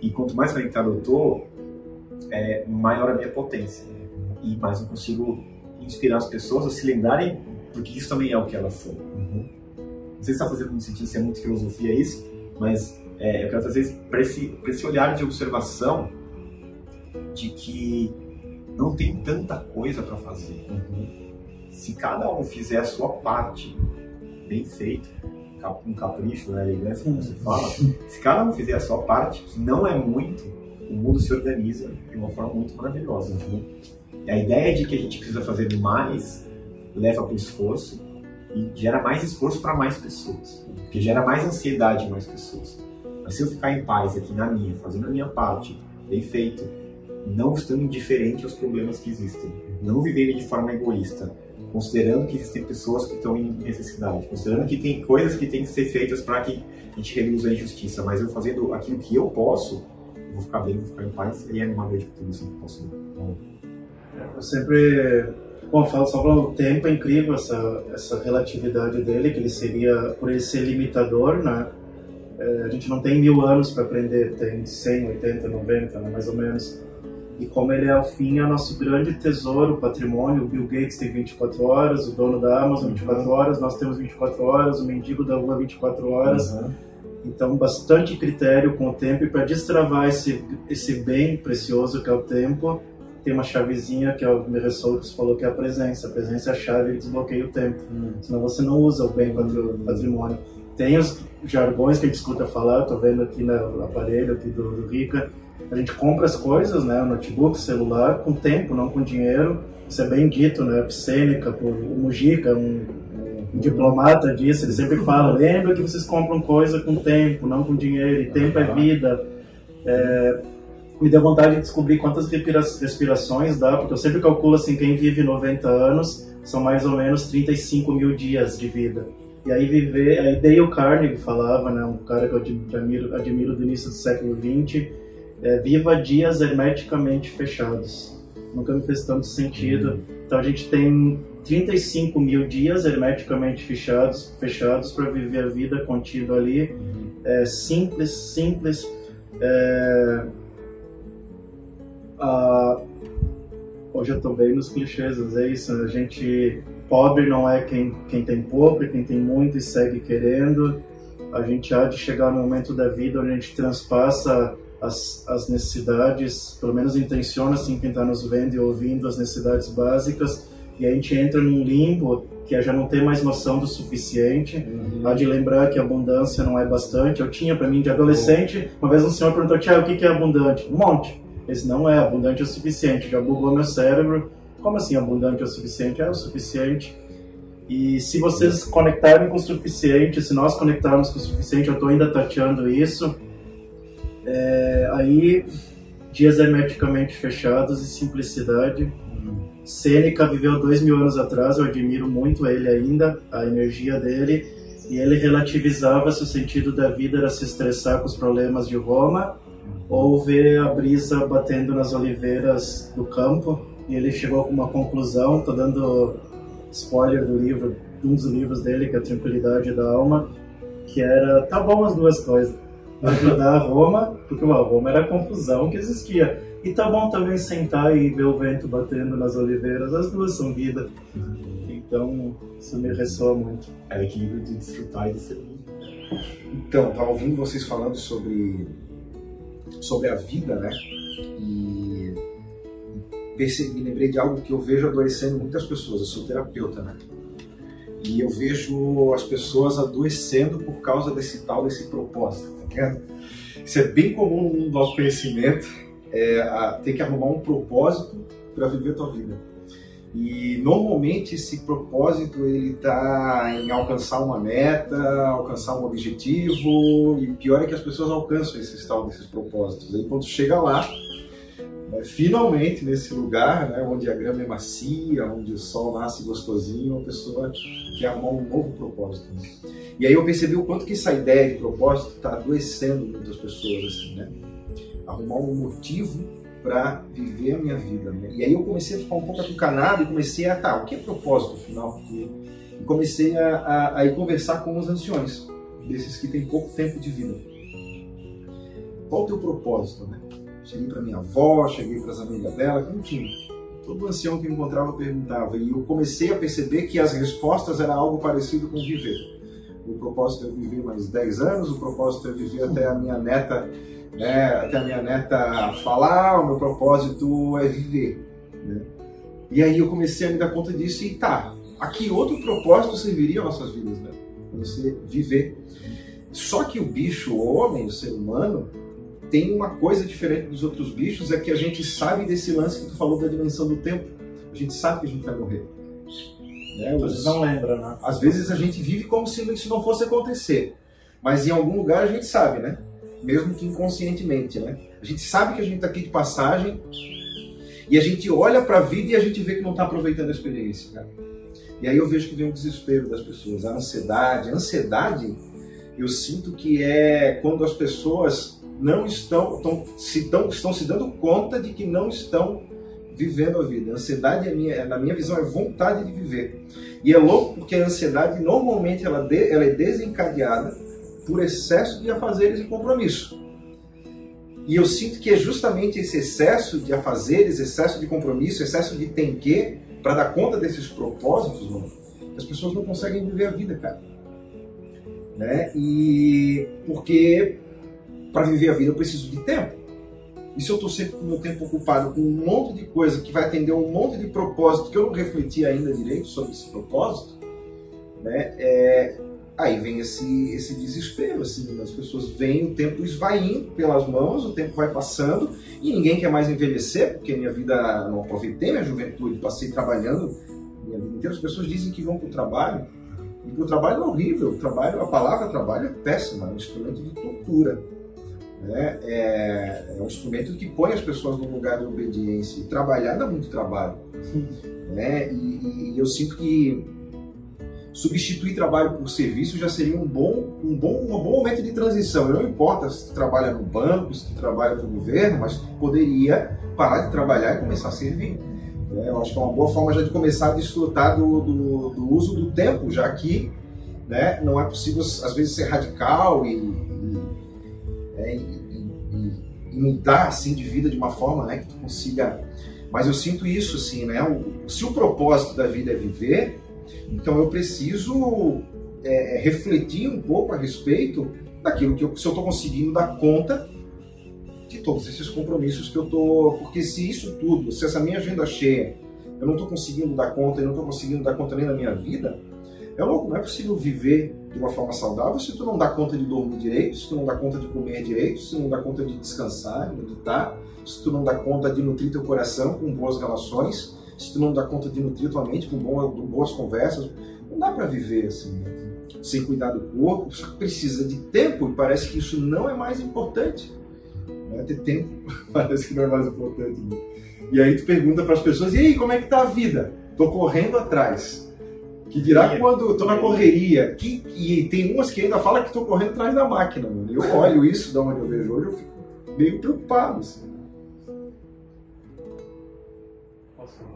E quanto mais conectado eu tô, é, maior a minha potência. E mais eu consigo inspirar as pessoas a se lembrarem, porque isso também é o que elas são. Uhum. Não sei se está fazendo muito sentido, se é muito filosofia isso, mas é, eu quero trazer para esse, esse olhar de observação de que não tem tanta coisa para fazer. Uhum. Se cada um fizer a sua parte bem feito, um capricho, né, elegância, como se fala, se cada um fizer a sua parte, que não é muito, o mundo se organiza de uma forma muito maravilhosa. Né? A ideia de que a gente precisa fazer mais leva para o esforço e gera mais esforço para mais pessoas, que gera mais ansiedade em mais pessoas. Mas se eu ficar em paz aqui na minha, fazendo a minha parte, bem feito, não estando indiferente aos problemas que existem, não vivendo de forma egoísta, considerando que existem pessoas que estão em necessidade, considerando que tem coisas que têm que ser feitas para que a gente reduza a injustiça, mas eu fazendo aquilo que eu posso, eu vou ficar bem, vou ficar em paz, e é uma grande contribuição que eu posso dar. Eu sempre Bom, falo só para o tempo é incrível essa essa relatividade dele, que ele seria por ele ser limitador, né? É, a gente não tem mil anos para aprender, tem 100, 80, 90, né, mais ou menos e como ele é ao fim é nosso grande tesouro, patrimônio. O Bill Gates tem 24 horas, o dono da Amazon 24 uhum. horas, nós temos 24 horas, o mendigo da rua 24 horas. Uhum. Então, bastante critério com o tempo e para destravar esse esse bem precioso que é o tempo, tem uma chavezinha que é o Meressolus falou que é a presença. A presença é a chave que desbloqueia o tempo. Uhum. Senão você não usa o bem patrimônio. Tem os jargões que a gente escuta falar, estou vendo aqui no aparelho aqui do, do Rica, a gente compra as coisas, né, notebook, celular, com tempo, não com dinheiro. Isso é bem dito, né, Sêneca, por Mujica, um, um diplomata disso, ele sempre fala, lembra que vocês compram coisa com tempo, não com dinheiro, e tempo é vida. É, me deu vontade de descobrir quantas respirações dá, porque eu sempre calculo assim, quem vive 90 anos são mais ou menos 35 mil dias de vida. E aí viver, aí Dale Carnegie falava, né, um cara que eu admiro, admiro do início do século 20, é, viva dias hermeticamente fechados. Nunca me fez tanto sentido. Uhum. Então a gente tem 35 mil dias hermeticamente fechados, fechados para viver a vida contida ali. Uhum. É, simples, simples. É, a, hoje eu estou bem nos clichês, é isso. A gente pobre não é quem, quem tem pouco, é quem tem muito e segue querendo. A gente há de chegar no momento da vida onde a gente transpassa as, as necessidades, pelo menos intenciona assim quem está nos vendo e ouvindo as necessidades básicas, e a gente entra num limbo que é já não tem mais noção do suficiente, uhum. há de lembrar que abundância não é bastante. Eu tinha para mim de adolescente, uma vez um senhor perguntou, Tiago, o que é abundante? Um monte. Esse não é abundante o suficiente, já bugou meu cérebro. Como assim abundante o suficiente? É o suficiente. E se vocês conectarem com o suficiente, se nós conectarmos com o suficiente, eu estou ainda tateando isso, é, aí, dias hermeticamente fechados e simplicidade. Sêneca viveu dois mil anos atrás, eu admiro muito ele ainda, a energia dele, e ele relativizava se o sentido da vida era se estressar com os problemas de Roma ou ver a brisa batendo nas oliveiras do campo, e ele chegou a uma conclusão, estou dando spoiler do livro, um dos livros dele, que é a Tranquilidade da Alma, que era, tá bom as duas coisas, ajudar Roma, porque a Roma era a confusão que existia. E tá bom também sentar e ver o vento batendo nas oliveiras, as duas são vida. Então, isso me ressoa muito. É o equilíbrio de desfrutar e de ser Então, tava ouvindo vocês falando sobre, sobre a vida, né? E percebi, lembrei de algo que eu vejo adoecendo muitas pessoas. Eu sou terapeuta, né? E eu vejo as pessoas adoecendo por causa desse tal, desse propósito, tá ligado? Isso é bem comum no nosso conhecimento. é a, ter que arrumar um propósito para viver a tua vida. E normalmente esse propósito ele está em alcançar uma meta, alcançar um objetivo, e pior é que as pessoas alcançam esses tal desses propósitos. Aí quando chega lá, né, finalmente nesse lugar, né, onde a grama é macia, onde o sol nasce gostosinho, a pessoa quer arrumar um novo propósito. Né? E aí eu percebi o quanto que essa ideia de propósito está adoecendo muitas pessoas, assim, né? Arrumar um motivo para viver a minha vida. Né? E aí eu comecei a ficar um pouco atucanado e comecei a, tá, o que é propósito afinal? E comecei a, a, a ir conversar com os anciões, desses que têm pouco tempo de vida. Qual o teu propósito, né? Cheguei para minha avó, cheguei para as amigas dela, enfim, todo ancião que eu encontrava perguntava. E eu comecei a perceber que as respostas eram algo parecido com viver. O propósito é viver mais 10 anos, o propósito é viver até a minha neta né, até a minha neta falar, o meu propósito é viver. Né? E aí eu comecei a me dar conta disso e tá, aqui outro propósito serviria nossas vidas, né? Você viver. Só que o bicho, o homem, o ser humano, tem uma coisa diferente dos outros bichos, é que a gente sabe desse lance que tu falou da dimensão do tempo. A gente sabe que a gente vai morrer. Né? Os, não lembra, né? Às vezes a gente vive como se isso não fosse acontecer. Mas em algum lugar a gente sabe, né? Mesmo que inconscientemente, né? A gente sabe que a gente está aqui de passagem e a gente olha para a vida e a gente vê que não está aproveitando a experiência, cara. E aí eu vejo que vem o desespero das pessoas, a ansiedade. A ansiedade, eu sinto que é quando as pessoas não estão, estão, se, estão, estão se dando conta de que não estão vivendo a vida. A ansiedade, é minha, na minha visão, é vontade de viver. E é louco porque a ansiedade, normalmente, ela, de, ela é desencadeada por excesso de afazeres e compromisso. E eu sinto que é justamente esse excesso de afazeres, excesso de compromisso, excesso de tem que, para dar conta desses propósitos, mano, as pessoas não conseguem viver a vida, cara. Né? E porque para viver a vida eu preciso de tempo. E se eu estou sempre com o meu tempo ocupado com um monte de coisa que vai atender um monte de propósito que eu não refleti ainda direito sobre esse propósito, né? É, Aí vem esse, esse desespero, assim, as pessoas veem o tempo esvaindo pelas mãos, o tempo vai passando e ninguém quer mais envelhecer, porque minha vida, não aproveitei minha juventude, passei trabalhando minha vida inteira. As pessoas dizem que vão para o trabalho, e que o trabalho é horrível, o trabalho, a palavra trabalho é péssima, é um instrumento de tortura. Né? É, é um instrumento que põe as pessoas no lugar de obediência. E trabalhar dá muito trabalho. Né? E, e eu sinto que substituir trabalho por serviço já seria um bom, um bom, um bom momento de transição. Não importa se trabalha no banco, se trabalha para o governo, mas poderia parar de trabalhar e começar a servir. É, eu acho que é uma boa forma já de começar a desfrutar do, do, do uso do tempo, já que né, não é possível, às vezes, ser radical e, e, é, e, e mudar assim, de vida de uma forma né, que tu consiga. Mas eu sinto isso, assim, né? Se o propósito da vida é viver, então eu preciso é, é, refletir um pouco a respeito daquilo que eu, se eu estou conseguindo dar conta de todos esses compromissos que eu estou. Porque se isso tudo, se essa minha agenda cheia, eu não estou conseguindo dar conta, eu não estou conseguindo dar conta nem da minha vida, é louco, não é possível viver de uma forma saudável se tu não dá conta de dormir direito, se tu não dá conta de comer direito, se tu não dá conta de descansar, meditar, se tu não dá conta de nutrir teu coração com boas relações, se tu não dá conta de nutrir tua mente com boas conversas, não dá para viver assim, né? sem cuidar do corpo, só precisa de tempo e parece que isso não é mais importante. Né? Ter tempo parece que não é mais importante. Né? E aí tu pergunta para as pessoas, e aí, como é que tá a vida? Tô correndo atrás. Que dirá quando tô na correria. Que, e tem umas que ainda falam que tô correndo atrás da máquina. Mano. Eu olho isso da onde eu vejo hoje, eu fico meio preocupado. Assim.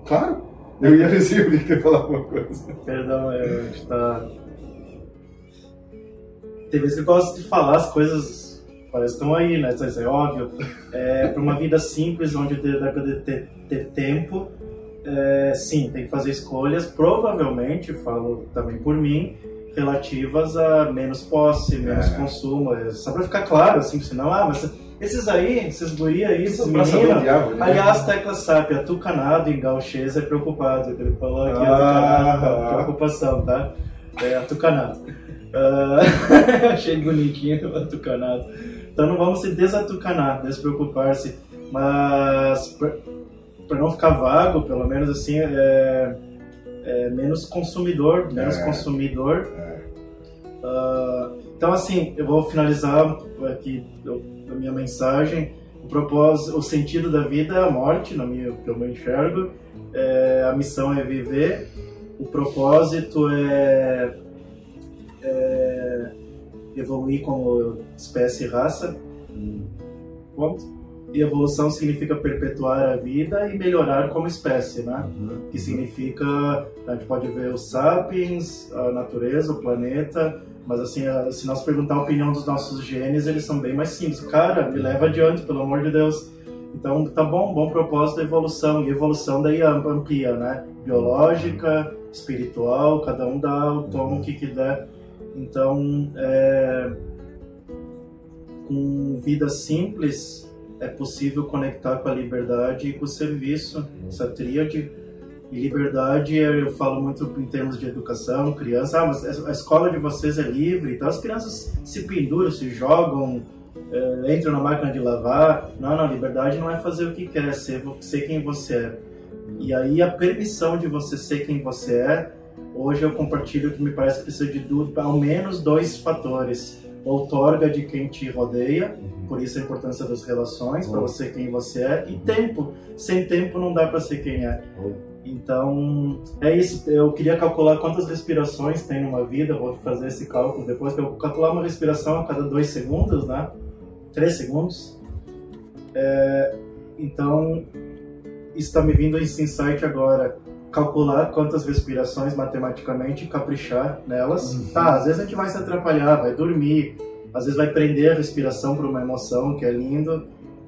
Claro. Eu ia dizer que ia falar alguma coisa. Perdão, é, a gente tá. Tem vezes que eu gosto de falar as coisas, parece que estão aí, né? Isso é óbvio. É, para uma vida simples, onde dá para ter, ter tempo, é, sim, tem que fazer escolhas, provavelmente, falo também por mim, relativas a menos posse, menos é. consumo. É, só para ficar claro, assim, senão, ah, mas esses aí, esses guri aí, esses meninos. Né? Aliás, Tecla Sabe, atucanado em gauchês é preocupado. Ele falou aqui, ah, preocupação, tá? É atucanado. Uh, achei bonitinho atucanado. Então não vamos se desatucanar, despreocupar-se. Mas para não ficar vago, pelo menos assim, é, é menos consumidor, menos É. consumidor. É. Ah, então assim, eu vou finalizar aqui a minha mensagem. O propósito, o sentido da vida é a morte, na minha, que eu me enxergo. É, a missão é viver. O propósito é, é evoluir como espécie e raça. Ponto. E evolução significa perpetuar a vida e melhorar como espécie, né? Uhum. que significa a gente pode ver os sapiens, a natureza, o planeta, mas assim, se nós perguntar a opinião dos nossos genes, eles são bem mais simples. Cara, me leva adiante, pelo amor de Deus. Então, tá bom, bom propósito da evolução. E evolução daí am- amplia, né? Biológica, espiritual, cada um dá o tom que quiser. Então, é, com vida simples, é possível conectar com a liberdade e com o serviço, essa tríade. E liberdade, eu falo muito em termos de educação, criança. Ah, mas a escola de vocês é livre, então as crianças se penduram, se jogam, eh, entram na máquina de lavar. Não, não, liberdade não é fazer o que quer, é ser, ser quem você é. E aí a permissão de você ser quem você é, hoje eu compartilho que me parece que precisa de ao menos dois fatores. Outorga de quem te rodeia, por isso a importância das relações, para Uhum. você quem você é, e tempo. Sem tempo não dá para ser quem é. Então, é isso. Eu queria calcular quantas respirações tem numa vida. Vou fazer esse cálculo depois. que Eu vou calcular uma respiração a cada dois segundos, né? Três segundos. É, então, está me vindo esse insight agora. Calcular quantas respirações matematicamente e caprichar nelas. Uhum. Tá, às vezes a gente vai se atrapalhar, vai dormir. Às vezes vai prender a respiração para uma emoção, que é lindo.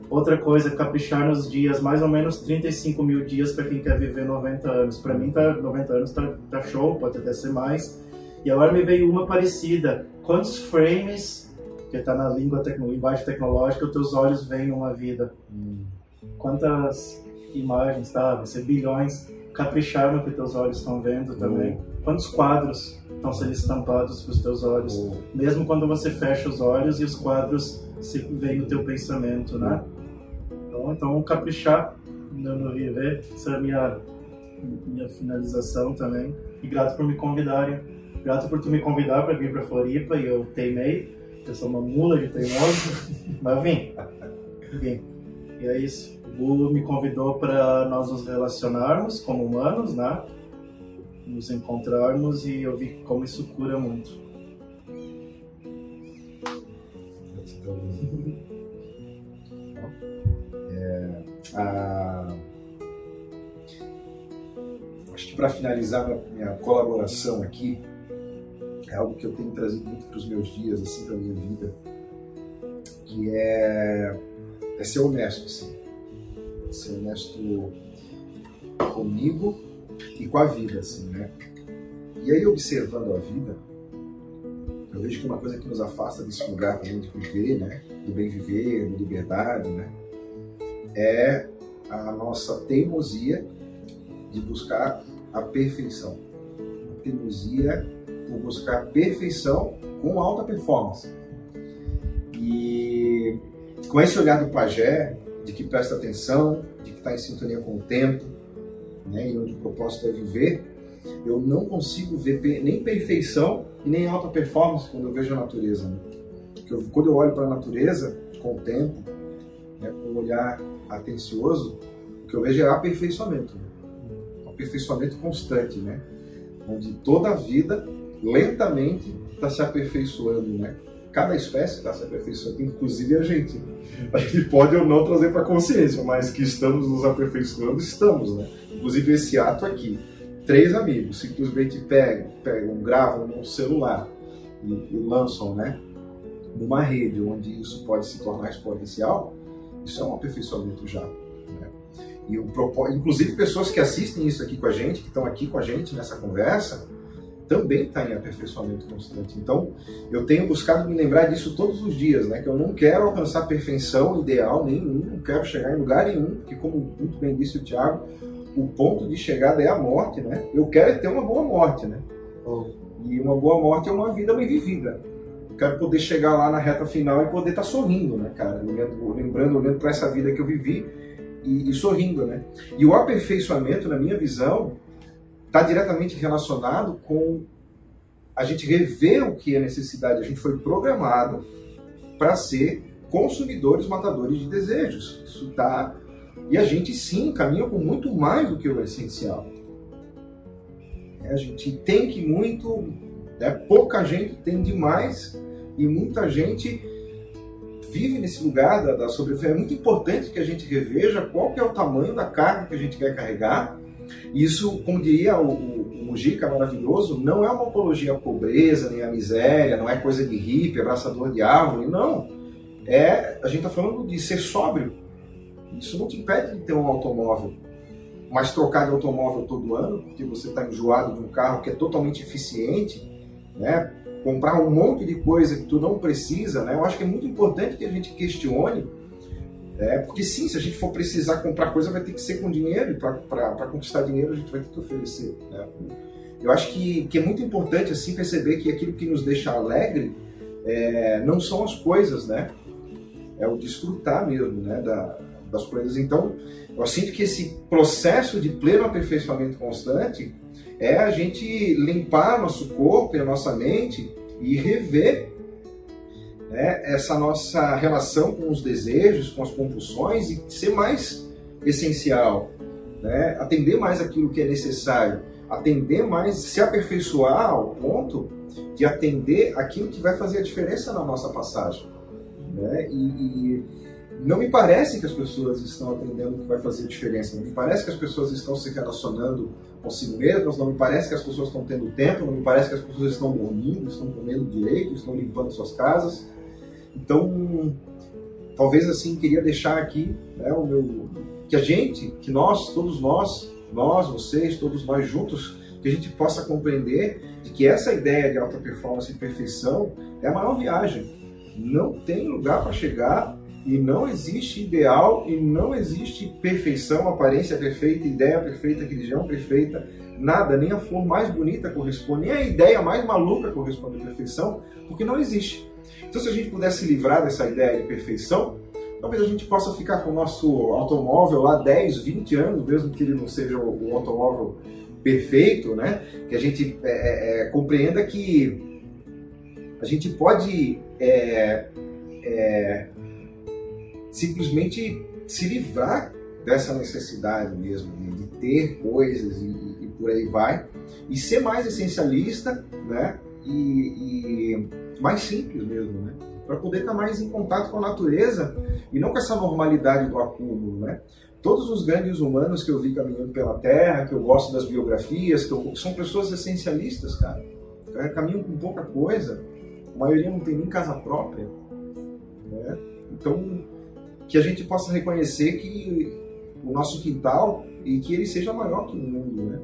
Outra coisa, caprichar nos dias, mais ou menos 35 mil dias para quem quer viver 90 anos. Para mim, tá, 90 anos tá, tá show, pode até ser mais. E agora me veio uma parecida. Quantos frames, que está na língua tecno, linguagem tecnológica, os teus olhos veem uma vida? Quantas imagens, tá? Vai ser bilhões. Caprichar no que teus olhos estão vendo também. Quantos quadros estão sendo estampados para os teus olhos? mesmo quando você fecha os olhos e os quadros se veem no teu pensamento, né? Então, então caprichar no, no viver, essa é a minha, minha finalização também. E grato por me convidarem. Grato por tu me convidar para vir para Floripa e eu teimei. Eu sou uma mula de teimoso, mas eu vim. Vim. E é isso. Gu me convidou para nós nos relacionarmos como humanos, né? Nos encontrarmos e eu vi como isso cura muito. É, a- Acho que para finalizar minha, minha colaboração aqui, é algo que eu tenho trazido muito para os meus dias, assim, para minha vida, que é, é ser honesto, assim. Ser honesto comigo e com a vida, assim, né? E aí, observando a vida, eu vejo que uma coisa que nos afasta desse lugar também de viver, né? Do bem viver, da liberdade, né? É a nossa teimosia de buscar a perfeição. A teimosia por buscar perfeição com alta performance. E com esse olhar do pajé, de que presta atenção, de que está em sintonia com o tempo, né, e onde o propósito é viver, eu não consigo ver nem perfeição e nem alta performance quando eu vejo a natureza. né? Eu- quando eu olho para a natureza, com o tempo, né, com um olhar atencioso, o que eu vejo é aperfeiçoamento. Né? Um aperfeiçoamento constante, né? onde toda a vida lentamente está se aperfeiçoando. Né? Cada espécie está se aperfeiçoando, inclusive a gente. A gente pode ou não trazer para consciência, mas que estamos nos aperfeiçoando, estamos. Né? Inclusive esse ato aqui. Três amigos simplesmente pegam, pegam gravam num celular e, e lançam né, numa rede onde isso pode se tornar exponencial, isso é um aperfeiçoamento já. Né? E o inclusive pessoas que assistem isso aqui com a gente, que estão aqui com a gente nessa conversa, também está em aperfeiçoamento constante. Então, eu tenho buscado me lembrar disso todos os dias, né? Que eu não quero alcançar perfeição ideal nenhum, não quero chegar em lugar nenhum, porque como muito bem disse o Tiago, o ponto de chegada é a morte, né? Eu quero é ter uma boa morte, né? E uma boa morte é uma vida bem vivida. quero poder chegar lá na reta final e poder estar tá sorrindo, né, cara? Lembrando, olhando para essa vida que eu vivi e, e, sorrindo, né? E o aperfeiçoamento, na minha visão, está diretamente relacionado com a gente rever o que é necessidade. A gente foi programado para ser consumidores matadores de desejos. Isso tá e a gente sim caminha com muito mais do que o essencial. É, a gente tem que muito, né, pouca gente tem demais e muita gente vive nesse lugar da, da sobrevivência. É muito importante que a gente reveja qual que é o tamanho da carga que a gente quer carregar. Isso, como diria o, o, o Mujica maravilhoso, não é uma apologia à pobreza, nem à miséria, não é coisa de hippie, abraçador de árvore, não. É, a gente está falando de ser sóbrio. Isso não te impede de ter um automóvel mas trocar de automóvel todo ano, porque você está enjoado de um carro que é totalmente eficiente, né? comprar um monte de coisa que tu não precisa, né? eu acho que é muito importante que a gente questione, é, porque sim, se a gente for precisar comprar coisa, vai ter que ser com dinheiro, e para conquistar dinheiro a gente vai ter que oferecer. Né? Eu acho que, que é muito importante assim perceber que aquilo que nos deixa alegre é, não são as coisas, né? É o desfrutar mesmo, né? Da, das coisas. Então, eu sinto que esse processo de pleno aperfeiçoamento constante é a gente limpar nosso corpo e a nossa mente e rever né, essa nossa relação com os desejos, com as compulsões e ser mais essencial, né, atender mais aquilo que é necessário, atender mais, se aperfeiçoar ao ponto de atender aquilo que vai fazer a diferença na nossa passagem. Né? E, e não me parece que as pessoas estão aprendendo o que vai fazer diferença, não me parece que as pessoas estão se relacionando consigo mesmas, não me parece que as pessoas estão tendo tempo, não me parece que as pessoas estão dormindo, estão comendo direito, estão limpando suas casas. Então, talvez assim, queria deixar aqui né, o meu, que a gente, que nós, todos nós, nós, vocês, todos nós juntos, que a gente possa compreender de que essa ideia de alta performance e perfeição é a maior viagem. Não tem lugar para chegar e não existe ideal e não existe perfeição, aparência perfeita, ideia perfeita, religião perfeita, nada, nem a forma mais bonita corresponde, nem a ideia mais maluca corresponde à perfeição, porque não existe. Então, se a gente pudesse livrar dessa ideia de perfeição, talvez a gente possa ficar com o nosso automóvel lá 10, 20 anos, mesmo que ele não seja o, automóvel perfeito, né? Que a gente é, é, é, compreenda que a gente pode é, é simplesmente se livrar dessa necessidade mesmo de, de ter coisas e, e, por aí vai e ser mais essencialista, né? E, e mais simples mesmo, né? Para poder estar mais em contato com a natureza e não com essa normalidade do acúmulo, né? Todos os grandes humanos que eu vi caminhando pela Terra, que eu gosto das biografias, que eu, são pessoas essencialistas, cara. Caminham com pouca coisa, a maioria não tem nem casa própria, né? Então que a gente possa reconhecer que o nosso quintal e que ele seja maior que o mundo, né?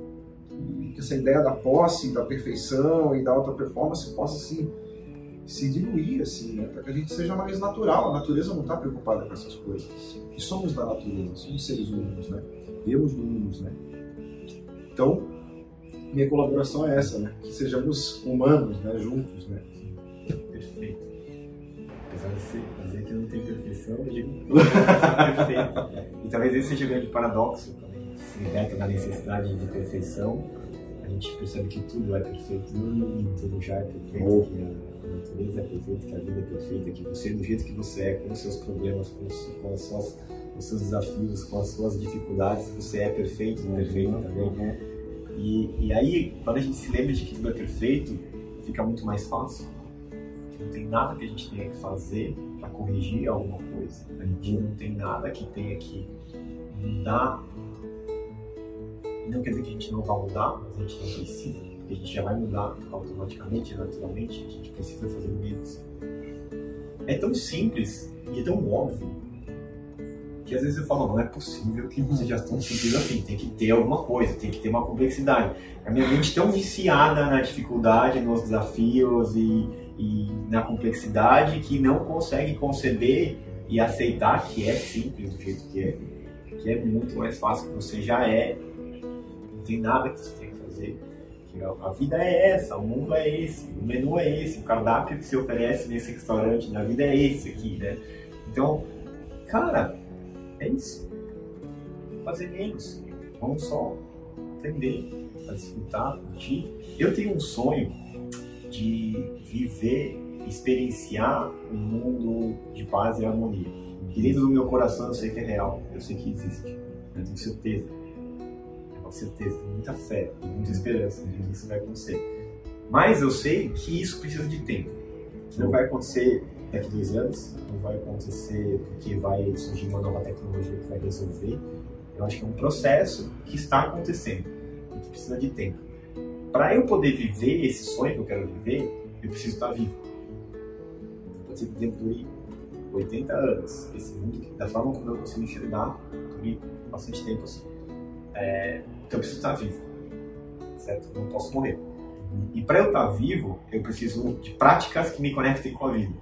Que essa ideia da posse, da perfeição e da alta performance possa se, se diluir, assim, né? Para que a gente seja mais natural. A natureza não está preocupada com essas coisas. E somos da natureza, somos seres humanos, né? Deus do mundo, né? Então, minha colaboração é essa, né? Que sejamos humanos, né? Juntos, né? Perfeito. Apesar de ser dizer que não tem perfeição, eu digo que perfeito. E talvez esse seja o grande paradoxo também. Se liberta da necessidade de perfeição, a gente percebe que tudo é perfeito, tudo já é perfeito, que a natureza é perfeita, que a vida é perfeita, que você, do jeito que você é, com os seus problemas, com os, com as suas, com os seus desafios, com as suas dificuldades, você é perfeito, perfeito também. E, e aí, quando a gente se lembra de que tudo é perfeito, fica muito mais fácil não tem nada que a gente tenha que fazer para corrigir alguma coisa. A gente não tem nada que tenha que mudar. Não quer dizer que a gente não vai mudar, mas a gente não precisa, porque a gente já vai mudar automaticamente, naturalmente, a gente precisa fazer menos. É tão simples e é tão óbvio que às vezes eu falo, não é possível que seja tão simples assim, tem que ter alguma coisa, tem que ter uma complexidade. A minha mente tão viciada na dificuldade, nos desafios e e na complexidade que não consegue conceber e aceitar que é simples do jeito que é, que é muito mais fácil, que você já é, não tem nada que você tem que fazer, a, vida é essa, o mundo é esse, o menu é esse, o cardápio que se oferece nesse restaurante na vida é esse aqui, né? Então, cara, é isso. Fazer menos. Vamos só entender, a desfrutar, curtir. Eu tenho um sonho de viver, experienciar um mundo de paz e harmonia. E dentro do meu coração eu sei que é real, eu sei que existe, eu tenho certeza. Certeza, muita fé, muita esperança de que isso vai acontecer. Mas eu sei que isso precisa de tempo. Não vai acontecer daqui dois anos, não vai acontecer porque vai surgir uma nova tecnologia que vai resolver. Eu acho que é um processo que está acontecendo e que precisa de tempo. Para eu poder viver esse sonho que eu quero viver, eu preciso estar vivo. Pode ser que tempo dure 80 anos. Esse mundo, da forma como eu consigo enxergar, dure bastante tempo assim. É, então eu preciso estar vivo. Certo? Eu não posso morrer. E para eu estar vivo, eu preciso de práticas que me conectem com a vida.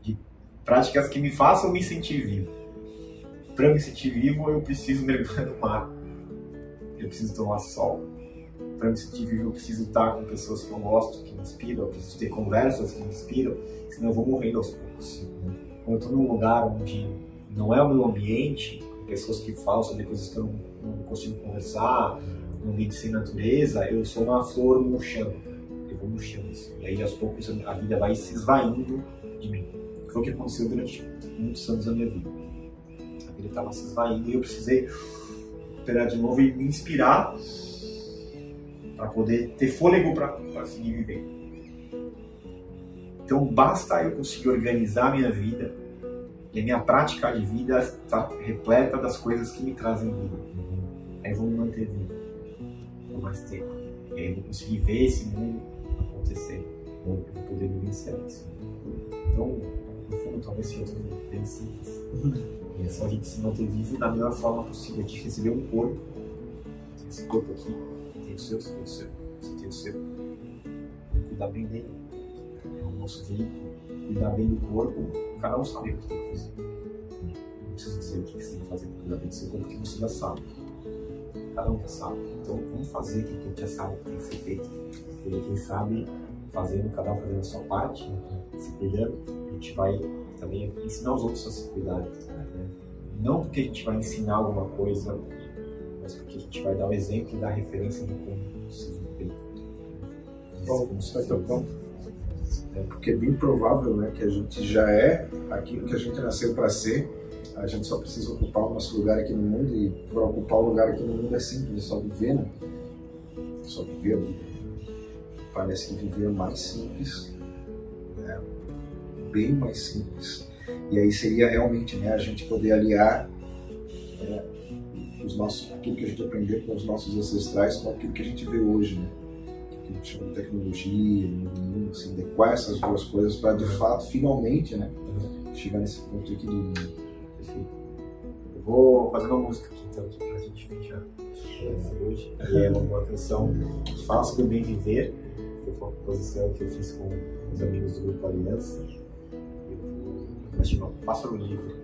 De práticas que me façam me sentir vivo. Para me sentir vivo, eu preciso mergulhar no mar. Eu preciso tomar sol. Para me sentir vivo, eu preciso estar com pessoas que eu gosto, que me inspiram. Eu preciso ter conversas que me inspiram, senão eu vou morrendo aos poucos. Quando eu estou num lugar onde não é o meu ambiente, pessoas que falam sobre coisas que eu não, não consigo conversar, no ambiente sem natureza, eu sou uma flor murchando. Eu vou murchando. Assim. E aí, aos poucos, a vida vai se esvaindo de mim. Foi o que aconteceu durante muitos anos da minha vida. A vida estava se esvaindo e eu precisei recuperar de novo e me inspirar para poder ter fôlego para seguir vivendo. Então, basta eu conseguir organizar a minha vida e a minha prática de vida está repleta das coisas que me trazem vida. Aí eu vou me manter vivo por mais tempo. E aí eu vou conseguir ver esse mundo acontecer. Vou poder vivenciar isso. Então, no fundo, talvez seja tudo bem simples. E é só a gente se manter vivo da melhor forma possível. A gente receber um corpo. Esse corpo aqui, tem o seu, você tem o seu, você tem o seu. Cuidar bem dele. É o nosso veículo. Cuidar bem do corpo, cada um sabe o que tem que fazer. Não precisa dizer o que você tem que fazer para cuidar bem do seu corpo, porque você já sabe cada um já sabe. Então vamos fazer o que a gente já sabe que tem que ser feito. E quem sabe, fazendo, cada um fazendo a sua parte, se cuidando, a gente vai também ensinar os outros a se cuidarem. Né? Não porque a gente vai ensinar alguma coisa, mas porque a gente vai dar o exemplo e dar a referência de como se viver. Bom, isso vai ter ponto. É porque é bem provável né, que a gente já é aquilo que a gente nasceu para ser a gente só precisa ocupar o nosso lugar aqui no mundo e para ocupar o lugar aqui no mundo é simples, é só viver, né? É só viver vida. Parece que viver é mais simples, né? bem mais simples. E aí seria realmente né, a gente poder aliar é, os nossos, aquilo que a gente aprendeu com os nossos ancestrais com aquilo que a gente vê hoje, né? que a gente chama de tecnologia, assim, adequar essas duas coisas para de fato, finalmente, né, chegar nesse ponto de equilíbrio. Eu vou fazer uma música aqui então, pra gente fechar hoje. E é uma canção que fala sobre o bem viver. Foi uma composição que eu fiz com os amigos do grupo Aliança. Eu vou. Vai chamar Pássaro Livre.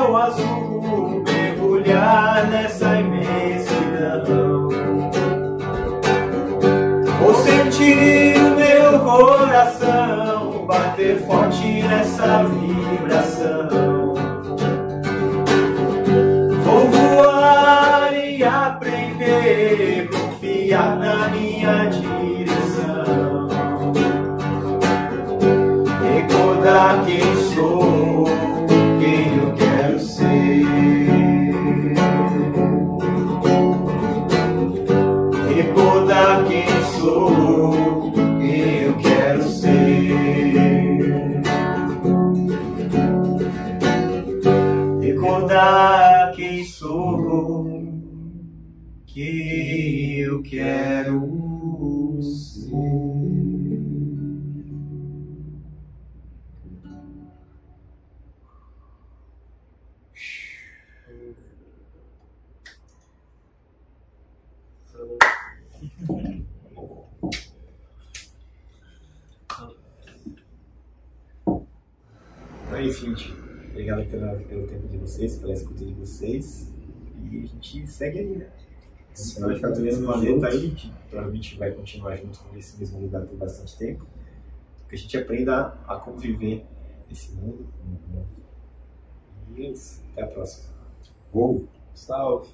Céu azul, mergulhar nessa imensidão. Vou sentir o meu coração bater forte nessa vibração. Vou voar e aprender, confiar na minha direção. Recordar quem vocês, pela escuta de vocês. E a gente segue aí, né? Vai ficar no mesmo planeta aí, a gente provavelmente vai continuar junto nesse mesmo lugar por bastante tempo. Que a gente aprenda a conviver nesse mundo. E é isso. Até a próxima. Uou! Salve.